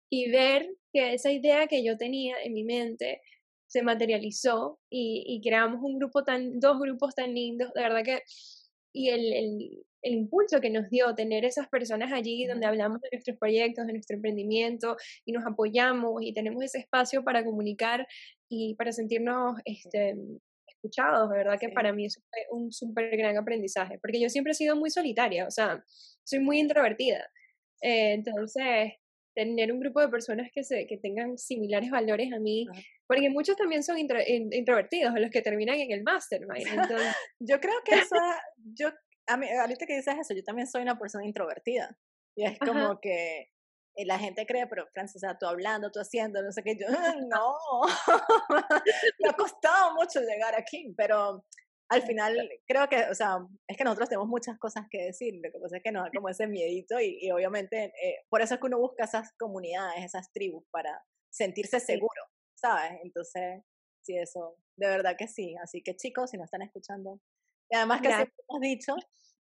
[SPEAKER 2] y ver que esa idea que yo tenía en mi mente se materializó y, y, creamos un grupo tan, dos grupos tan lindos, de verdad que, y el, el, el impulso que nos dio tener esas personas allí donde hablamos de nuestros proyectos, de nuestro emprendimiento y nos apoyamos y tenemos ese espacio para comunicar y para sentirnos este, escuchados, de verdad que para mí eso fue un súper gran aprendizaje, porque yo siempre he sido muy solitaria, o sea, soy muy introvertida. Eh, entonces, tener un grupo de personas que, se, que tengan similares valores a mí, porque muchos también son introvertidos, los que terminan en el mastermind. Entonces...
[SPEAKER 1] yo creo que eso, yo, a mí, ahorita que dices eso, yo también soy una persona introvertida. Y es como que eh, la gente cree, pero Francis, o sea, tú hablando, tú haciendo, no sé qué, yo, no, me ha costado mucho llegar aquí, pero al final creo que, o sea, es que nosotros tenemos muchas cosas que decir, lo que pasa es que nos da como ese miedito y, obviamente eh, por eso es que uno busca esas comunidades, esas tribus para sentirse seguro, ¿sabes? Entonces, sí, eso, de verdad que sí. Así que chicos, si nos están escuchando, y además que siempre hemos dicho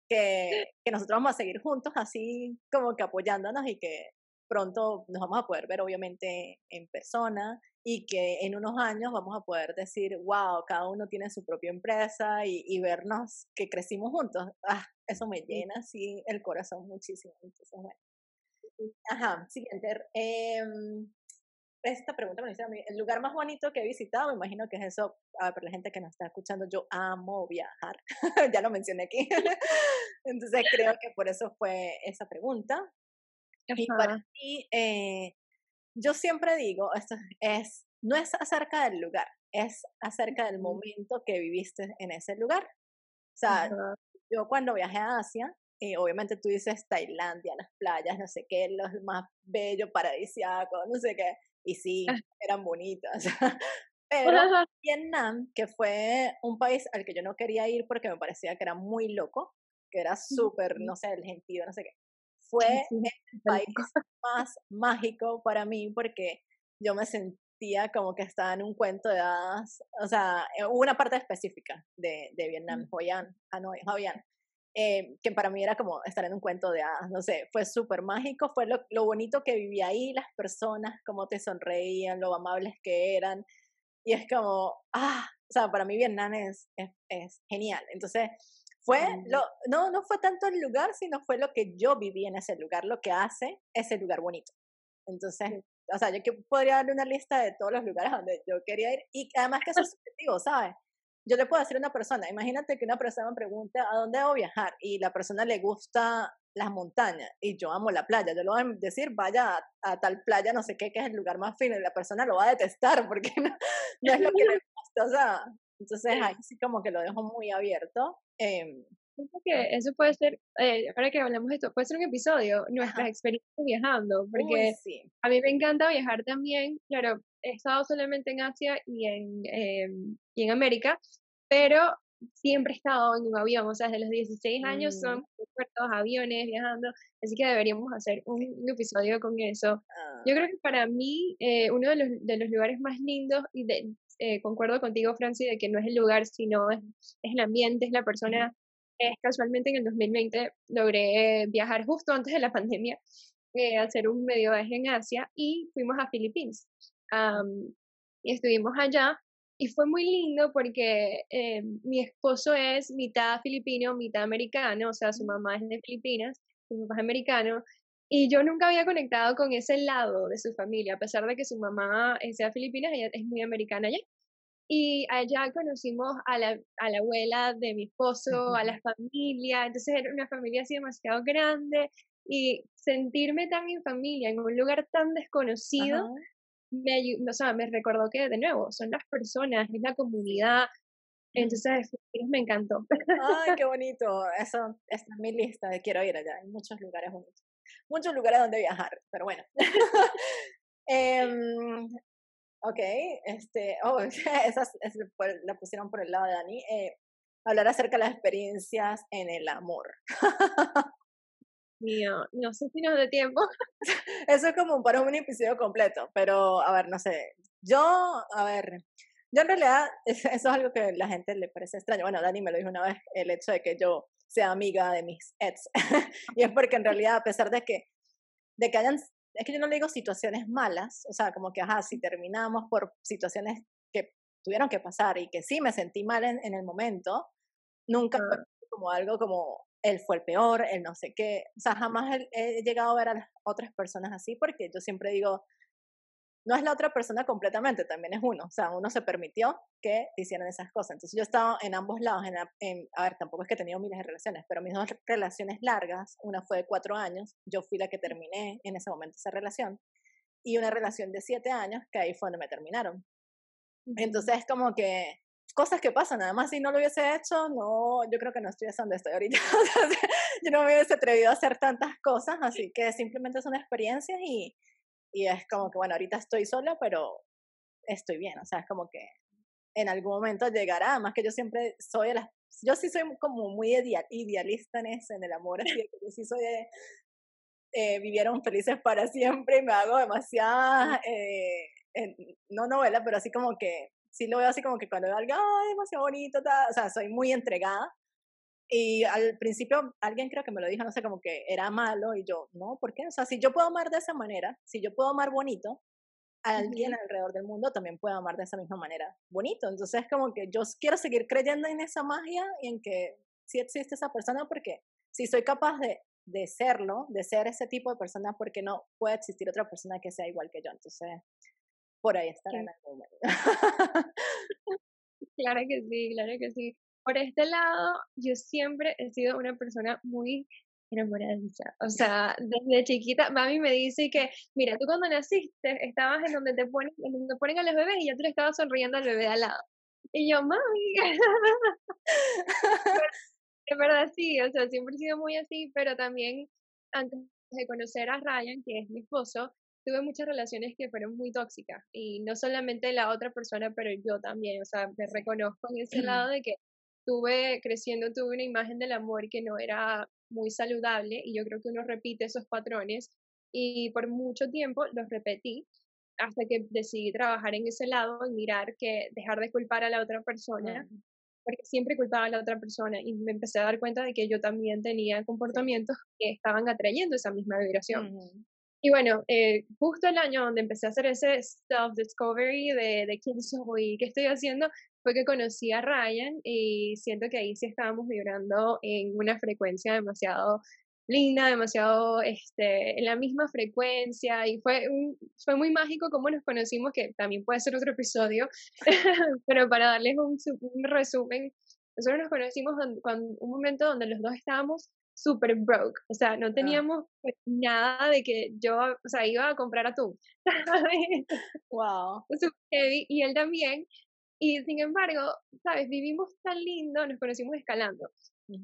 [SPEAKER 1] que, que nosotros vamos a seguir juntos así como que apoyándonos y que pronto nos vamos a poder ver obviamente en persona y que en unos años vamos a poder decir, wow, cada uno tiene su propia empresa y, y vernos que crecimos juntos. Ah, eso me llena así el corazón muchísimo. Entonces, bueno. Ajá, siguiente. Eh, esta pregunta me dice a mí, el lugar más bonito que he visitado, me imagino que es eso, ah, para la gente que nos está escuchando, yo amo viajar, ya lo mencioné aquí. Entonces creo que por eso fue esa pregunta. Y para mí, eh, yo siempre digo, esto es, no es acerca del lugar, es acerca del momento que viviste en ese lugar. O sea, yo cuando viajé a Asia, y obviamente tú dices Tailandia, las playas, no sé qué, los más bellos, paradisíacos, no sé qué, y sí, ah. eran bonitas. Pero Vietnam, que fue un país al que yo no quería ir porque me parecía que era muy loco, que era súper, no sé, el gentío, no sé qué, fue el país más mágico para mí porque yo me sentía como que estaba en un cuento de hadas, o sea, hubo una parte específica de, de Vietnam, Hoi An, Hanoi, Hoi An, eh, que para mí era como estar en un cuento de hadas, no sé, fue súper mágico, fue lo, lo, bonito que vivía ahí, las personas, cómo te sonreían, lo amables que eran, y es como, ah, o sea, para mí Vietnam es, es, es genial, entonces fue lo, no, no fue tanto el lugar, sino fue lo que yo viví en ese lugar, lo que hace ese lugar bonito. Entonces, o sea, yo que podría darle una lista de todos los lugares donde yo quería ir y además que eso es subjetivo, ¿sabes? yo le puedo decir a una persona, imagínate que una persona me pregunte a dónde debo viajar y la persona le gusta las montañas y yo amo la playa, yo le voy a decir vaya a, tal playa, no sé qué, que es el lugar más fino y la persona lo va a detestar porque no, es lo que le gusta, o sea, entonces ahí sí como que lo dejo muy abierto. Eh,
[SPEAKER 2] que eso puede ser, eh, ahora que hablamos de esto, puede ser un episodio, nuestras experiencias viajando, porque a mí me encanta viajar también, claro, he estado solamente en Asia y en, eh, y en América, pero siempre he estado en un avión, o sea, desde los 16 años son mm. puertos, aviones, viajando, así que deberíamos hacer un, episodio con eso. Yo creo ah. que para mí, eh, uno de los, de los lugares más lindos, y de, eh, concuerdo contigo, Francis, de que no es el lugar, sino es, es el ambiente, es la persona. Es, casualmente en el 2020 logré viajar justo antes de la pandemia, eh, hacer un medio viaje en Asia y fuimos a Filipinas y estuvimos allá y fue muy lindo porque eh, mi esposo es mitad filipino, mitad americano, o sea, su mamá es de Filipinas, su papá es americano, y yo nunca había conectado con ese lado de su familia, a pesar de que su mamá sea filipina, ella es muy americana allá. Y allá conocimos a la, a la abuela de mi esposo, a la familia, entonces era una familia así demasiado grande y sentirme tan en familia en un lugar tan desconocido me, o sea, me recordó que de nuevo son las personas, es la comunidad. Entonces, me encantó.
[SPEAKER 1] Ay, qué bonito. Eso está en mi lista quiero ir allá. Hay muchos lugares bonitos. Muchos lugares donde viajar, pero bueno. eh, ok, este, oh, esa, la pusieron por el lado de Dani. Eh, hablar acerca de las experiencias en el amor
[SPEAKER 2] mío, no sé si nos da tiempo.
[SPEAKER 1] Eso es como para un episodio completo, pero a ver, no sé. Yo, a ver, yo en realidad, eso es algo que a la gente le parece extraño. Bueno, Dani me lo dijo una vez, el hecho de que yo sea amiga de mis ex. y es porque en realidad, a pesar de que, de que hayan, es que yo no le digo situaciones malas, o sea, como que, ajá, si terminamos por situaciones que tuvieron que pasar y que sí me sentí mal en, en el momento, nunca como algo como él fue el peor, él no sé qué. O sea, jamás he, llegado a ver a las otras personas así porque yo siempre digo, no es la otra persona completamente, también es uno. O sea, uno se permitió que hicieran esas cosas. Entonces yo he estado en ambos lados. En, a ver, tampoco es que he tenido miles de relaciones, pero mis dos relaciones largas, una fue de cuatro años, yo fui la que terminé en ese momento esa relación, y una relación de siete años, que ahí fue donde me terminaron. Entonces es como que cosas que pasan, además si no lo hubiese hecho, no, yo creo que no estoy donde estoy ahorita, yo no me hubiese atrevido a hacer tantas cosas, así que simplemente son experiencias y, y es como que, bueno, ahorita estoy sola, pero estoy bien, o sea, es como que en algún momento llegará, además que yo siempre soy de las, yo sí soy como muy idealista en eso, en el amor, así que yo sí soy eh, vivieron felices para siempre y me hago demasiada, eh, no novela, pero así como que sí lo veo así como que cuando veo algo, ay, demasiado bonito, o sea, soy muy entregada. Y al principio alguien creo que me lo dijo, no sé, como que era malo y yo, no, ¿por qué? O sea, si yo puedo amar de esa manera, si yo puedo amar bonito, alguien alrededor del mundo también puede amar de esa misma manera bonito. Entonces, como que yo quiero seguir creyendo en esa magia y en que sí existe esa persona porque si soy capaz de, de serlo, de ser ese tipo de persona, porque no puede existir otra persona que sea igual que yo. Entonces, por ahí estará en algún momento.
[SPEAKER 2] claro que sí, claro que sí. Por este lado, yo siempre he sido una persona muy enamoradiza. O sea, desde chiquita, mami me dice que, mira, tú cuando naciste estabas en donde te ponen, en donde ponen a los bebés y ya tú le estabas sonriendo al bebé de al lado. Y yo, mami. Es verdad, sí, o sea, siempre he sido muy así, pero también antes de conocer a Ryan, que es mi esposo, tuve muchas relaciones que fueron muy tóxicas y no solamente la otra persona, pero yo también, o sea, me reconozco en ese lado de que tuve creciendo, tuve una imagen del amor que no era muy saludable y yo creo que uno repite esos patrones y por mucho tiempo los repetí hasta que decidí trabajar en ese lado y mirar que dejar de culpar a la otra persona porque siempre culpaba a la otra persona y me empecé a dar cuenta de que yo también tenía comportamientos que estaban atrayendo esa misma vibración. Y bueno, eh, justo el año donde empecé a hacer ese self-discovery de, de quién soy y qué estoy haciendo, fue que conocí a Ryan y siento que ahí sí estábamos vibrando en una frecuencia demasiado linda, demasiado este, en la misma frecuencia y fue, un, fue muy mágico cómo nos conocimos, que también puede ser otro episodio, pero para darles un, un resumen, nosotros nos conocimos cuando, un momento donde los dos estábamos super broke, o sea, no teníamos nada de que yo, o sea, iba a comprar atún.
[SPEAKER 1] wow.
[SPEAKER 2] y él también, y sin embargo, sabes, vivimos tan lindo, nos conocimos escalando.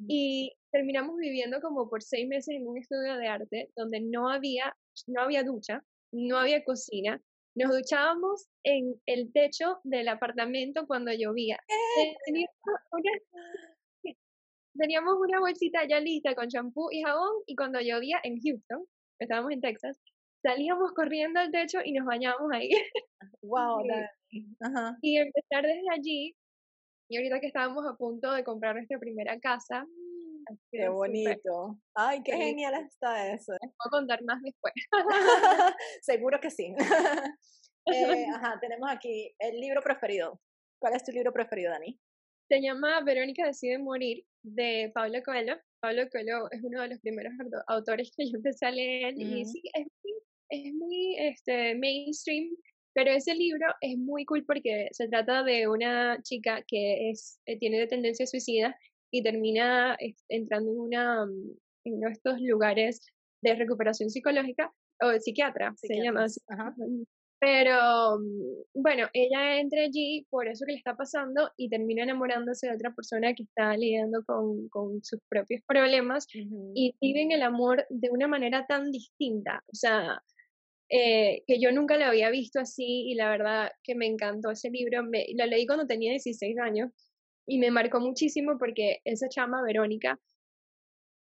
[SPEAKER 2] Y terminamos viviendo como por seis meses en un estudio de arte donde no había, no había ducha, no había cocina. Nos duchábamos en el techo del apartamento cuando llovía. Teníamos una, teníamos una bolsita ya lista con champú y jabón y cuando llovía en Houston, estábamos en Texas, salíamos corriendo al techo y nos bañábamos ahí.
[SPEAKER 1] Wow,
[SPEAKER 2] y empezar desde allí y ahorita que estábamos a punto de comprar nuestra primera casa.
[SPEAKER 1] Qué bonito. Ay, qué genial está eso.
[SPEAKER 2] Les puedo contar más después.
[SPEAKER 1] Seguro que sí. eh, ajá, tenemos aquí el libro preferido. ¿Cuál es tu libro preferido, Dani?
[SPEAKER 2] Se llama Verónica decide morir de Pablo Coelho. Pablo Coelho es uno de los primeros autores que yo empecé a leer y sí, es muy, es muy este, mainstream, pero ese libro es muy cool porque se trata de una chica que es, eh, tiene tendencia suicida y termina entrando en, una, mm, en uno de estos lugares de recuperación psicológica o psiquiatra, se llama así. Pero mm, bueno, ella entra allí por eso que le está pasando y termina enamorándose de otra persona que está lidiando con, con sus propios problemas y viven el amor de una manera tan distinta. O sea, eh, que yo nunca lo había visto así y la verdad que me encantó ese libro. Me, lo leí cuando tenía 16 años y me marcó muchísimo porque esa chama, Verónica,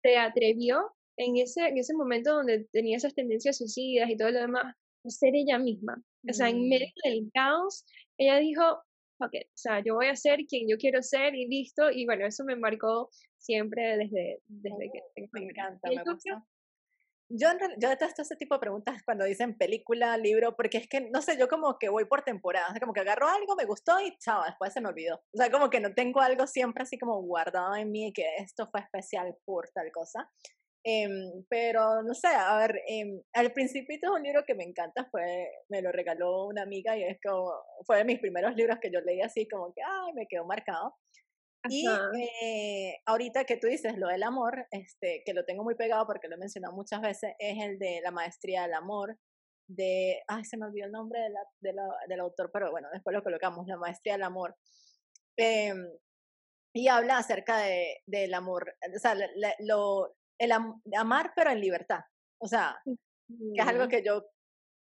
[SPEAKER 2] se atrevió en ese, en ese momento donde tenía esas tendencias suicidas y todo lo demás, a ser ella misma. O sea, en medio mm. del caos, ella dijo, ok, o sea, yo voy a ser quien yo quiero ser y listo. Y bueno, eso me marcó siempre desde, desde que...
[SPEAKER 1] Me encanta, me gusta yo, yo detesto ese tipo de preguntas cuando dicen película, libro, porque es que, no sé, yo como que voy por temporadas, como que agarro algo, me gustó y chao, después se me olvidó. O sea, como que no tengo algo siempre así como guardado en mí que esto fue especial por tal cosa. Em, pero no sé, a ver, eh, al principio es un libro que me encanta, fue, me lo regaló una amiga y es como, fue de mis primeros libros que yo leí así como que, ay, me quedó marcado. Y eh, ahorita que tú dices lo del amor, este, que lo tengo muy pegado porque lo he mencionado muchas veces, es el de la maestría del amor, de, ay, se me olvidó el nombre de la, de la, del autor, pero bueno, después lo colocamos, la maestría del amor. Eh, y habla acerca de, del amor, o sea, lo, el amar pero en libertad, o sea, que es algo que yo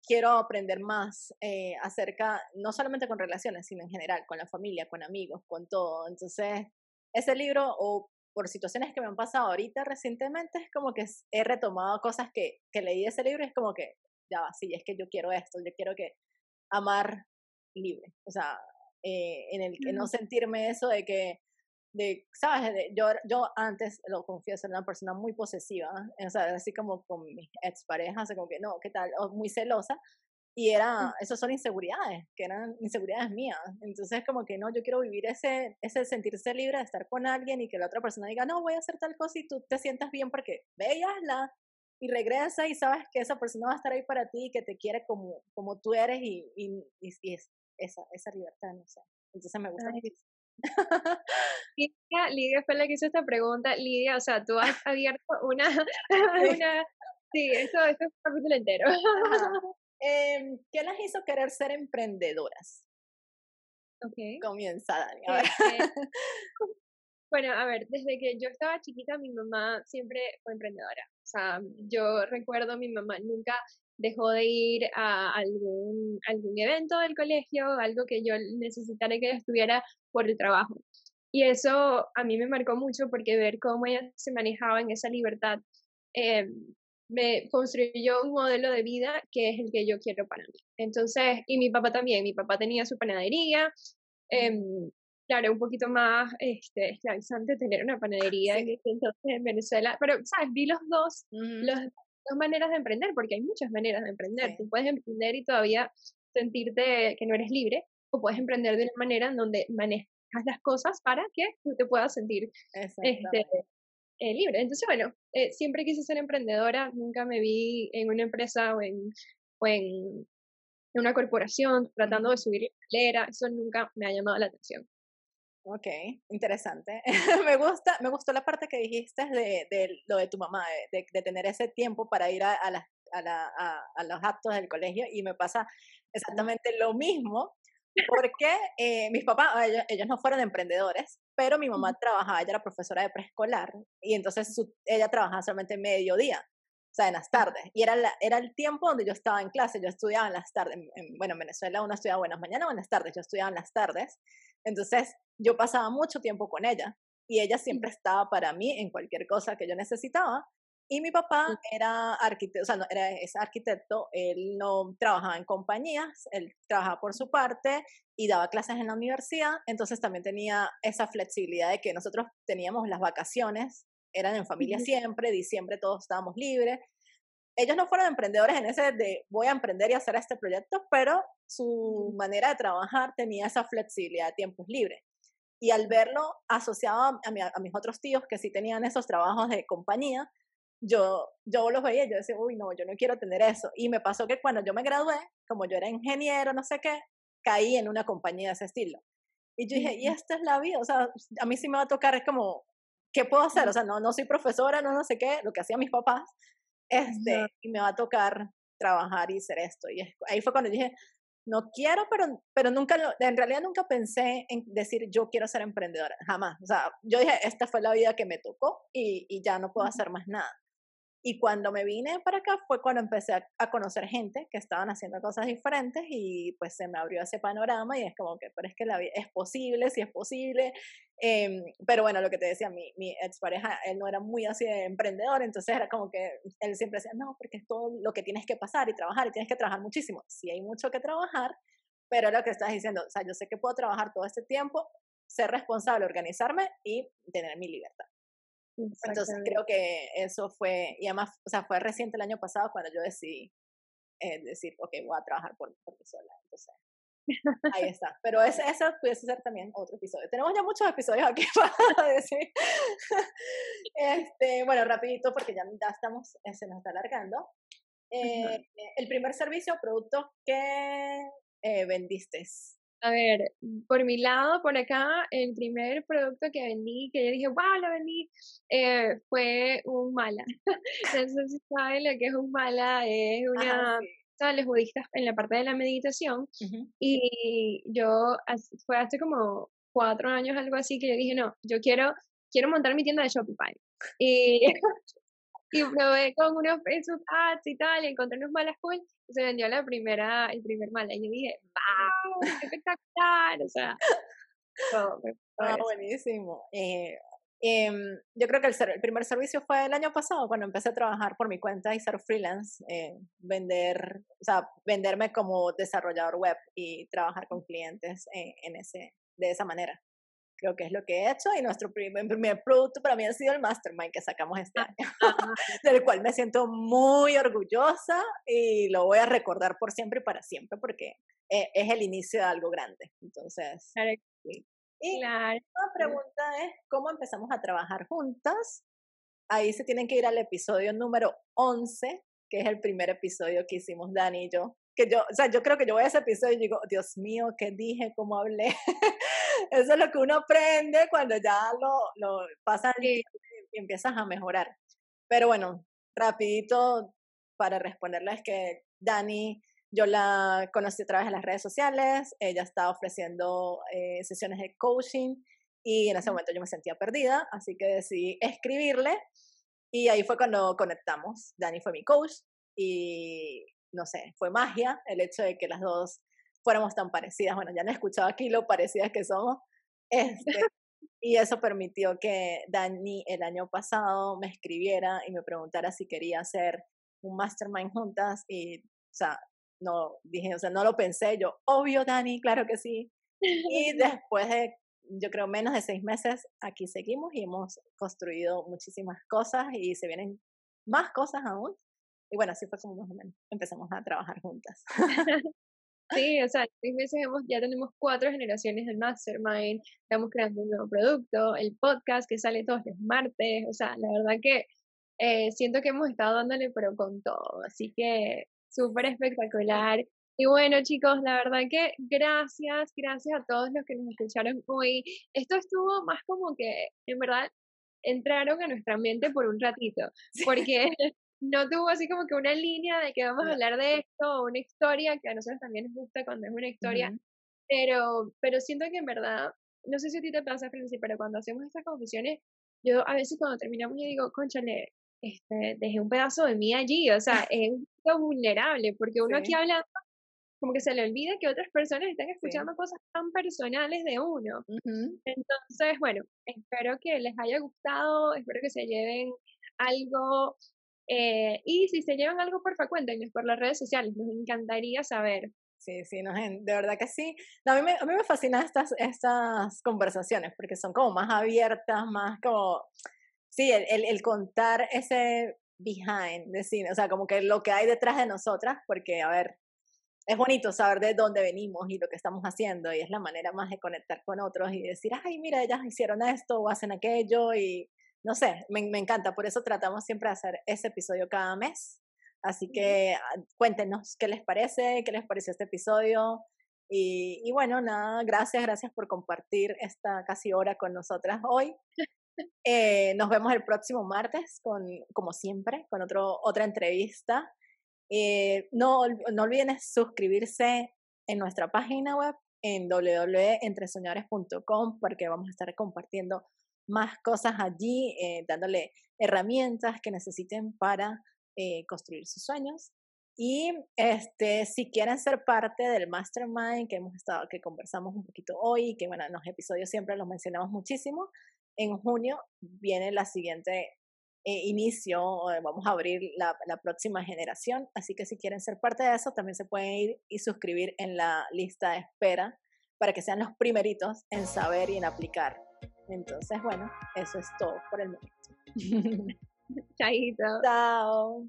[SPEAKER 1] quiero aprender más eh, acerca, no solamente con relaciones, sino en general, con la familia, con amigos, con todo. Entonces, ese libro, o por situaciones que me han pasado ahorita recientemente, es como que he retomado cosas que, que leí de ese libro y es como que, ya va, sí, es que yo quiero esto, yo quiero que amar libre, o sea, eh, en el que no sentirme eso de que de, ¿sabes? yo, yo antes, lo confieso, era una persona muy posesiva, o sea, así como con mis exparejas, como que no, ¿qué tal? O muy celosa, y era, eso son inseguridades, que eran inseguridades mías. Entonces, como que no, yo quiero vivir ese, ese sentirse libre de estar con alguien y que la otra persona diga, no, voy a hacer tal cosa y tú te sientas bien porque la y regresa y sabes que esa persona va a estar ahí para ti y que te quiere como, como tú eres y, y, y, esa, esa libertad, no sé. Entonces me gusta
[SPEAKER 2] Lidia, Lidia fue la que hizo esta pregunta. Lidia, o sea, tú has abierto una, una sí, esto es un capítulo entero.
[SPEAKER 1] Eh, ¿Qué las hizo querer ser emprendedoras?
[SPEAKER 2] Okay.
[SPEAKER 1] Comienza, Dani.
[SPEAKER 2] Este, bueno, a ver, desde que yo estaba chiquita, mi mamá siempre fue emprendedora. O sea, yo recuerdo mi mamá nunca dejó de ir a algún, algún evento del colegio, algo que yo necesitara que estuviera por el trabajo. Y eso a mí me marcó mucho porque ver cómo ella se manejaba en esa libertad eh, me construyó un modelo de vida que es el que yo quiero para mí. Entonces, y mi papá también, mi papá tenía su panadería, eh, claro, un poquito más este, esclavizante tener una panadería en entonces en Venezuela, pero, ¿sabes? Vi los dos, los dos maneras de emprender, porque hay muchas maneras de emprender. Tú puedes emprender y todavía sentirte que no eres libre, o puedes emprender de una manera en donde manejas las cosas para que tú te puedas sentir este, eh, libre. Entonces, bueno, eh, siempre quise ser emprendedora, nunca me vi en una empresa o en, o en una corporación tratando de subir la escalera, eso nunca me ha llamado la atención.
[SPEAKER 1] Ok, interesante. me gusta, me gustó la parte que dijiste de, de lo de tu mamá, de, de, tener ese tiempo para ir a, a, la, a, la, a, los actos del colegio y me pasa exactamente lo mismo porque eh, mis papás, ellos, no fueron emprendedores, pero mi mamá trabajaba, ella era profesora de preescolar y entonces ella trabajaba solamente mediodía, o sea, en las tardes. Y era, era el tiempo donde yo estaba en clase, yo estudiaba en las tardes. bueno, en Venezuela uno estudiaba buenas mañanas o en las tardes, yo estudiaba en las tardes. Entonces yo pasaba mucho tiempo con ella y ella siempre estaba para mí en cualquier cosa que yo necesitaba. Y mi papá era arquitecto, o sea, no, era, es arquitecto, él no trabajaba en compañías, él trabajaba por su parte y daba clases en la universidad, entonces también tenía esa flexibilidad de que nosotros teníamos las vacaciones, eran en familia siempre, diciembre todos estábamos libres. Ellos no fueron emprendedores en ese de voy a emprender y hacer este proyecto, pero su manera de trabajar tenía esa flexibilidad de tiempos libres. Y al verlo asociado a, a, mis otros tíos que sí tenían esos trabajos de compañía, yo, yo los veía y yo decía, uy, no, yo no quiero tener eso. Y me pasó que cuando yo me gradué, como yo era ingeniero, no sé qué, caí en una compañía de ese estilo. Y yo dije, y esta es la vida, o sea, a mí sí me va a tocar, es como, ¿qué puedo hacer? O sea, no, no soy profesora, no, no sé qué, lo que hacían mis papás, este, y me va a tocar trabajar y hacer esto. Y ahí fue cuando dije, no quiero, pero, pero nunca, en realidad nunca pensé en decir yo quiero ser emprendedora, jamás. O sea, yo dije, esta fue la vida que me tocó y, y ya no puedo hacer más nada. Y cuando me vine para acá fue cuando empecé a, conocer gente que estaban haciendo cosas diferentes y pues se me abrió ese panorama y es como que, pero es que la vida es posible, sí es posible. Eh, pero bueno, lo que te decía, mi, mi ex pareja, él no era muy así de emprendedor, entonces era como que él siempre decía, no, porque es todo lo que tienes que pasar y trabajar y tienes que trabajar muchísimo. Sí hay mucho que trabajar, pero lo que estás diciendo, o sea, yo sé que puedo trabajar todo este tiempo, ser responsable, organizarme y tener mi libertad. Entonces creo que eso fue, y además, o sea, fue reciente el año pasado cuando yo decidí eh, decir, ok, voy a trabajar por, por mí sola. Entonces, ahí está. Pero ese, eso pudiese ser también otro episodio. Tenemos ya muchos episodios aquí para decir. este, bueno, rapidito porque ya, ya estamos, eh, se nos está alargando. Eh, El primer servicio o producto que eh, vendiste.
[SPEAKER 2] A ver, por mi lado, por acá, el primer producto que vendí, que yo dije, wow, lo vendí, eh, fue un mala. no sé si saben lo que es un mala, es una... Ajá, los budistas en la parte de la meditación y yo fue hace como cuatro años algo así que yo dije no yo quiero quiero montar mi tienda de Shopify y y probé con unos Facebook ads y tal, y encontré unos malas cool, y se vendió la primera, el primer mala, y yo dije, ¡wow! ¡Qué espectacular! O sea,
[SPEAKER 1] todo, ah, buenísimo. Eh, eh, yo creo que el, el, primer servicio fue el año pasado, cuando empecé a trabajar por mi cuenta y ser freelance, eh, vender, o sea, venderme como desarrollador web y trabajar con clientes en ese, de esa manera creo que es lo que he hecho y nuestro primer, primer producto para mí ha sido el Mastermind que sacamos este ah, año, del cual me siento muy orgullosa y lo voy a recordar por siempre y para siempre porque e, es el inicio de algo grande. Entonces, y la pregunta es, ¿cómo empezamos a trabajar juntas? Ahí se tienen que ir al episodio número 11, que es el primer episodio que hicimos Dani y yo, que yo, o sea, yo creo que yo voy a ese episodio y digo, Dios mío, ¿qué dije? ¿Cómo hablé? Eso es lo que uno aprende cuando ya lo, lo pasa y empiezas a mejorar. Pero bueno, rapidito para responderles que Dani, yo la conocí a través de las redes sociales, ella estaba ofreciendo eh, sesiones de coaching y en ese momento yo me sentía perdida, así que decidí escribirle y ahí fue cuando conectamos. Dani fue mi coach y no sé, fue magia el hecho de que las dos fuéramos tan parecidas. Bueno, ya he escuchado aquí lo parecidas que somos. Este, y eso permitió que Dani el año pasado me escribiera y me preguntara si quería hacer un mastermind juntas y, o sea, no dije, o sea, no lo pensé, yo, obvio, Dani, claro que sí. Y después de, yo creo, menos de seis meses, aquí seguimos y hemos construido muchísimas cosas y se vienen más cosas aún. Y bueno, así fue como más o menos empezamos a trabajar juntas.
[SPEAKER 2] Sí, o sea, en seis meses hemos, ya tenemos cuatro generaciones del Mastermind, estamos creando un nuevo producto, el podcast que sale todos los martes, o sea, la verdad que eh, siento que hemos estado dándole pero con todo, así que súper espectacular. Y bueno, chicos, la verdad que gracias, gracias a todos los que nos escucharon hoy. Esto estuvo más como que, en verdad, entraron a nuestra mente por un ratito, porque no tuvo así como que una línea de que vamos a hablar de esto o una historia, que a nosotros también nos gusta cuando es una historia, pero, pero siento que en verdad, no sé si a ti te pasa, Francis, pero cuando hacemos estas confesiones, yo a veces cuando terminamos yo digo, conchale, este, dejé un pedazo de mí allí, o sea, es un poco vulnerable, porque uno aquí habla como que se le olvida que otras personas están escuchando cosas tan personales de uno. Entonces, bueno, espero que les haya gustado, espero que se lleven algo eh, y si se llevan algo, porfa, cuéntenos por las redes sociales, nos encantaría saber.
[SPEAKER 1] Sí, sí, de verdad que sí. a, mí me, a mí me fascinan estas, estas conversaciones porque son como más abiertas, más como, sí, el, el, el contar ese behind the scene, o sea, como que lo que hay detrás de nosotras, porque, a ver, es bonito saber de dónde venimos y lo que estamos haciendo y es la manera más de conectar con otros y decir, ay, mira, ellas hicieron esto o hacen aquello y no sé, me, me, encanta, por eso tratamos siempre de hacer ese episodio cada mes. Así que ah, cuéntenos qué les parece, qué les pareció este episodio. Y, y, bueno, nada, gracias, gracias por compartir esta casi hora con nosotras hoy. Eh, nos vemos el próximo martes, con, como siempre, con otro, otra entrevista. Eh, no, no olviden suscribirse en nuestra página web en www.entresoñadores.com porque vamos a estar compartiendo más cosas allí, eh, dándole herramientas que necesiten para eh, construir sus sueños. Y este, si quieren ser parte del mastermind que hemos estado, que conversamos un poquito hoy, que bueno, en los episodios siempre los mencionamos muchísimo, en junio viene la siguiente eh, inicio, vamos a abrir la, próxima generación, así que si quieren ser parte de eso, también se pueden ir y suscribir en la lista de espera para que sean los primeritos en saber y en aplicar entonces, bueno, eso es todo por el momento.
[SPEAKER 2] Chaito.
[SPEAKER 1] Chao.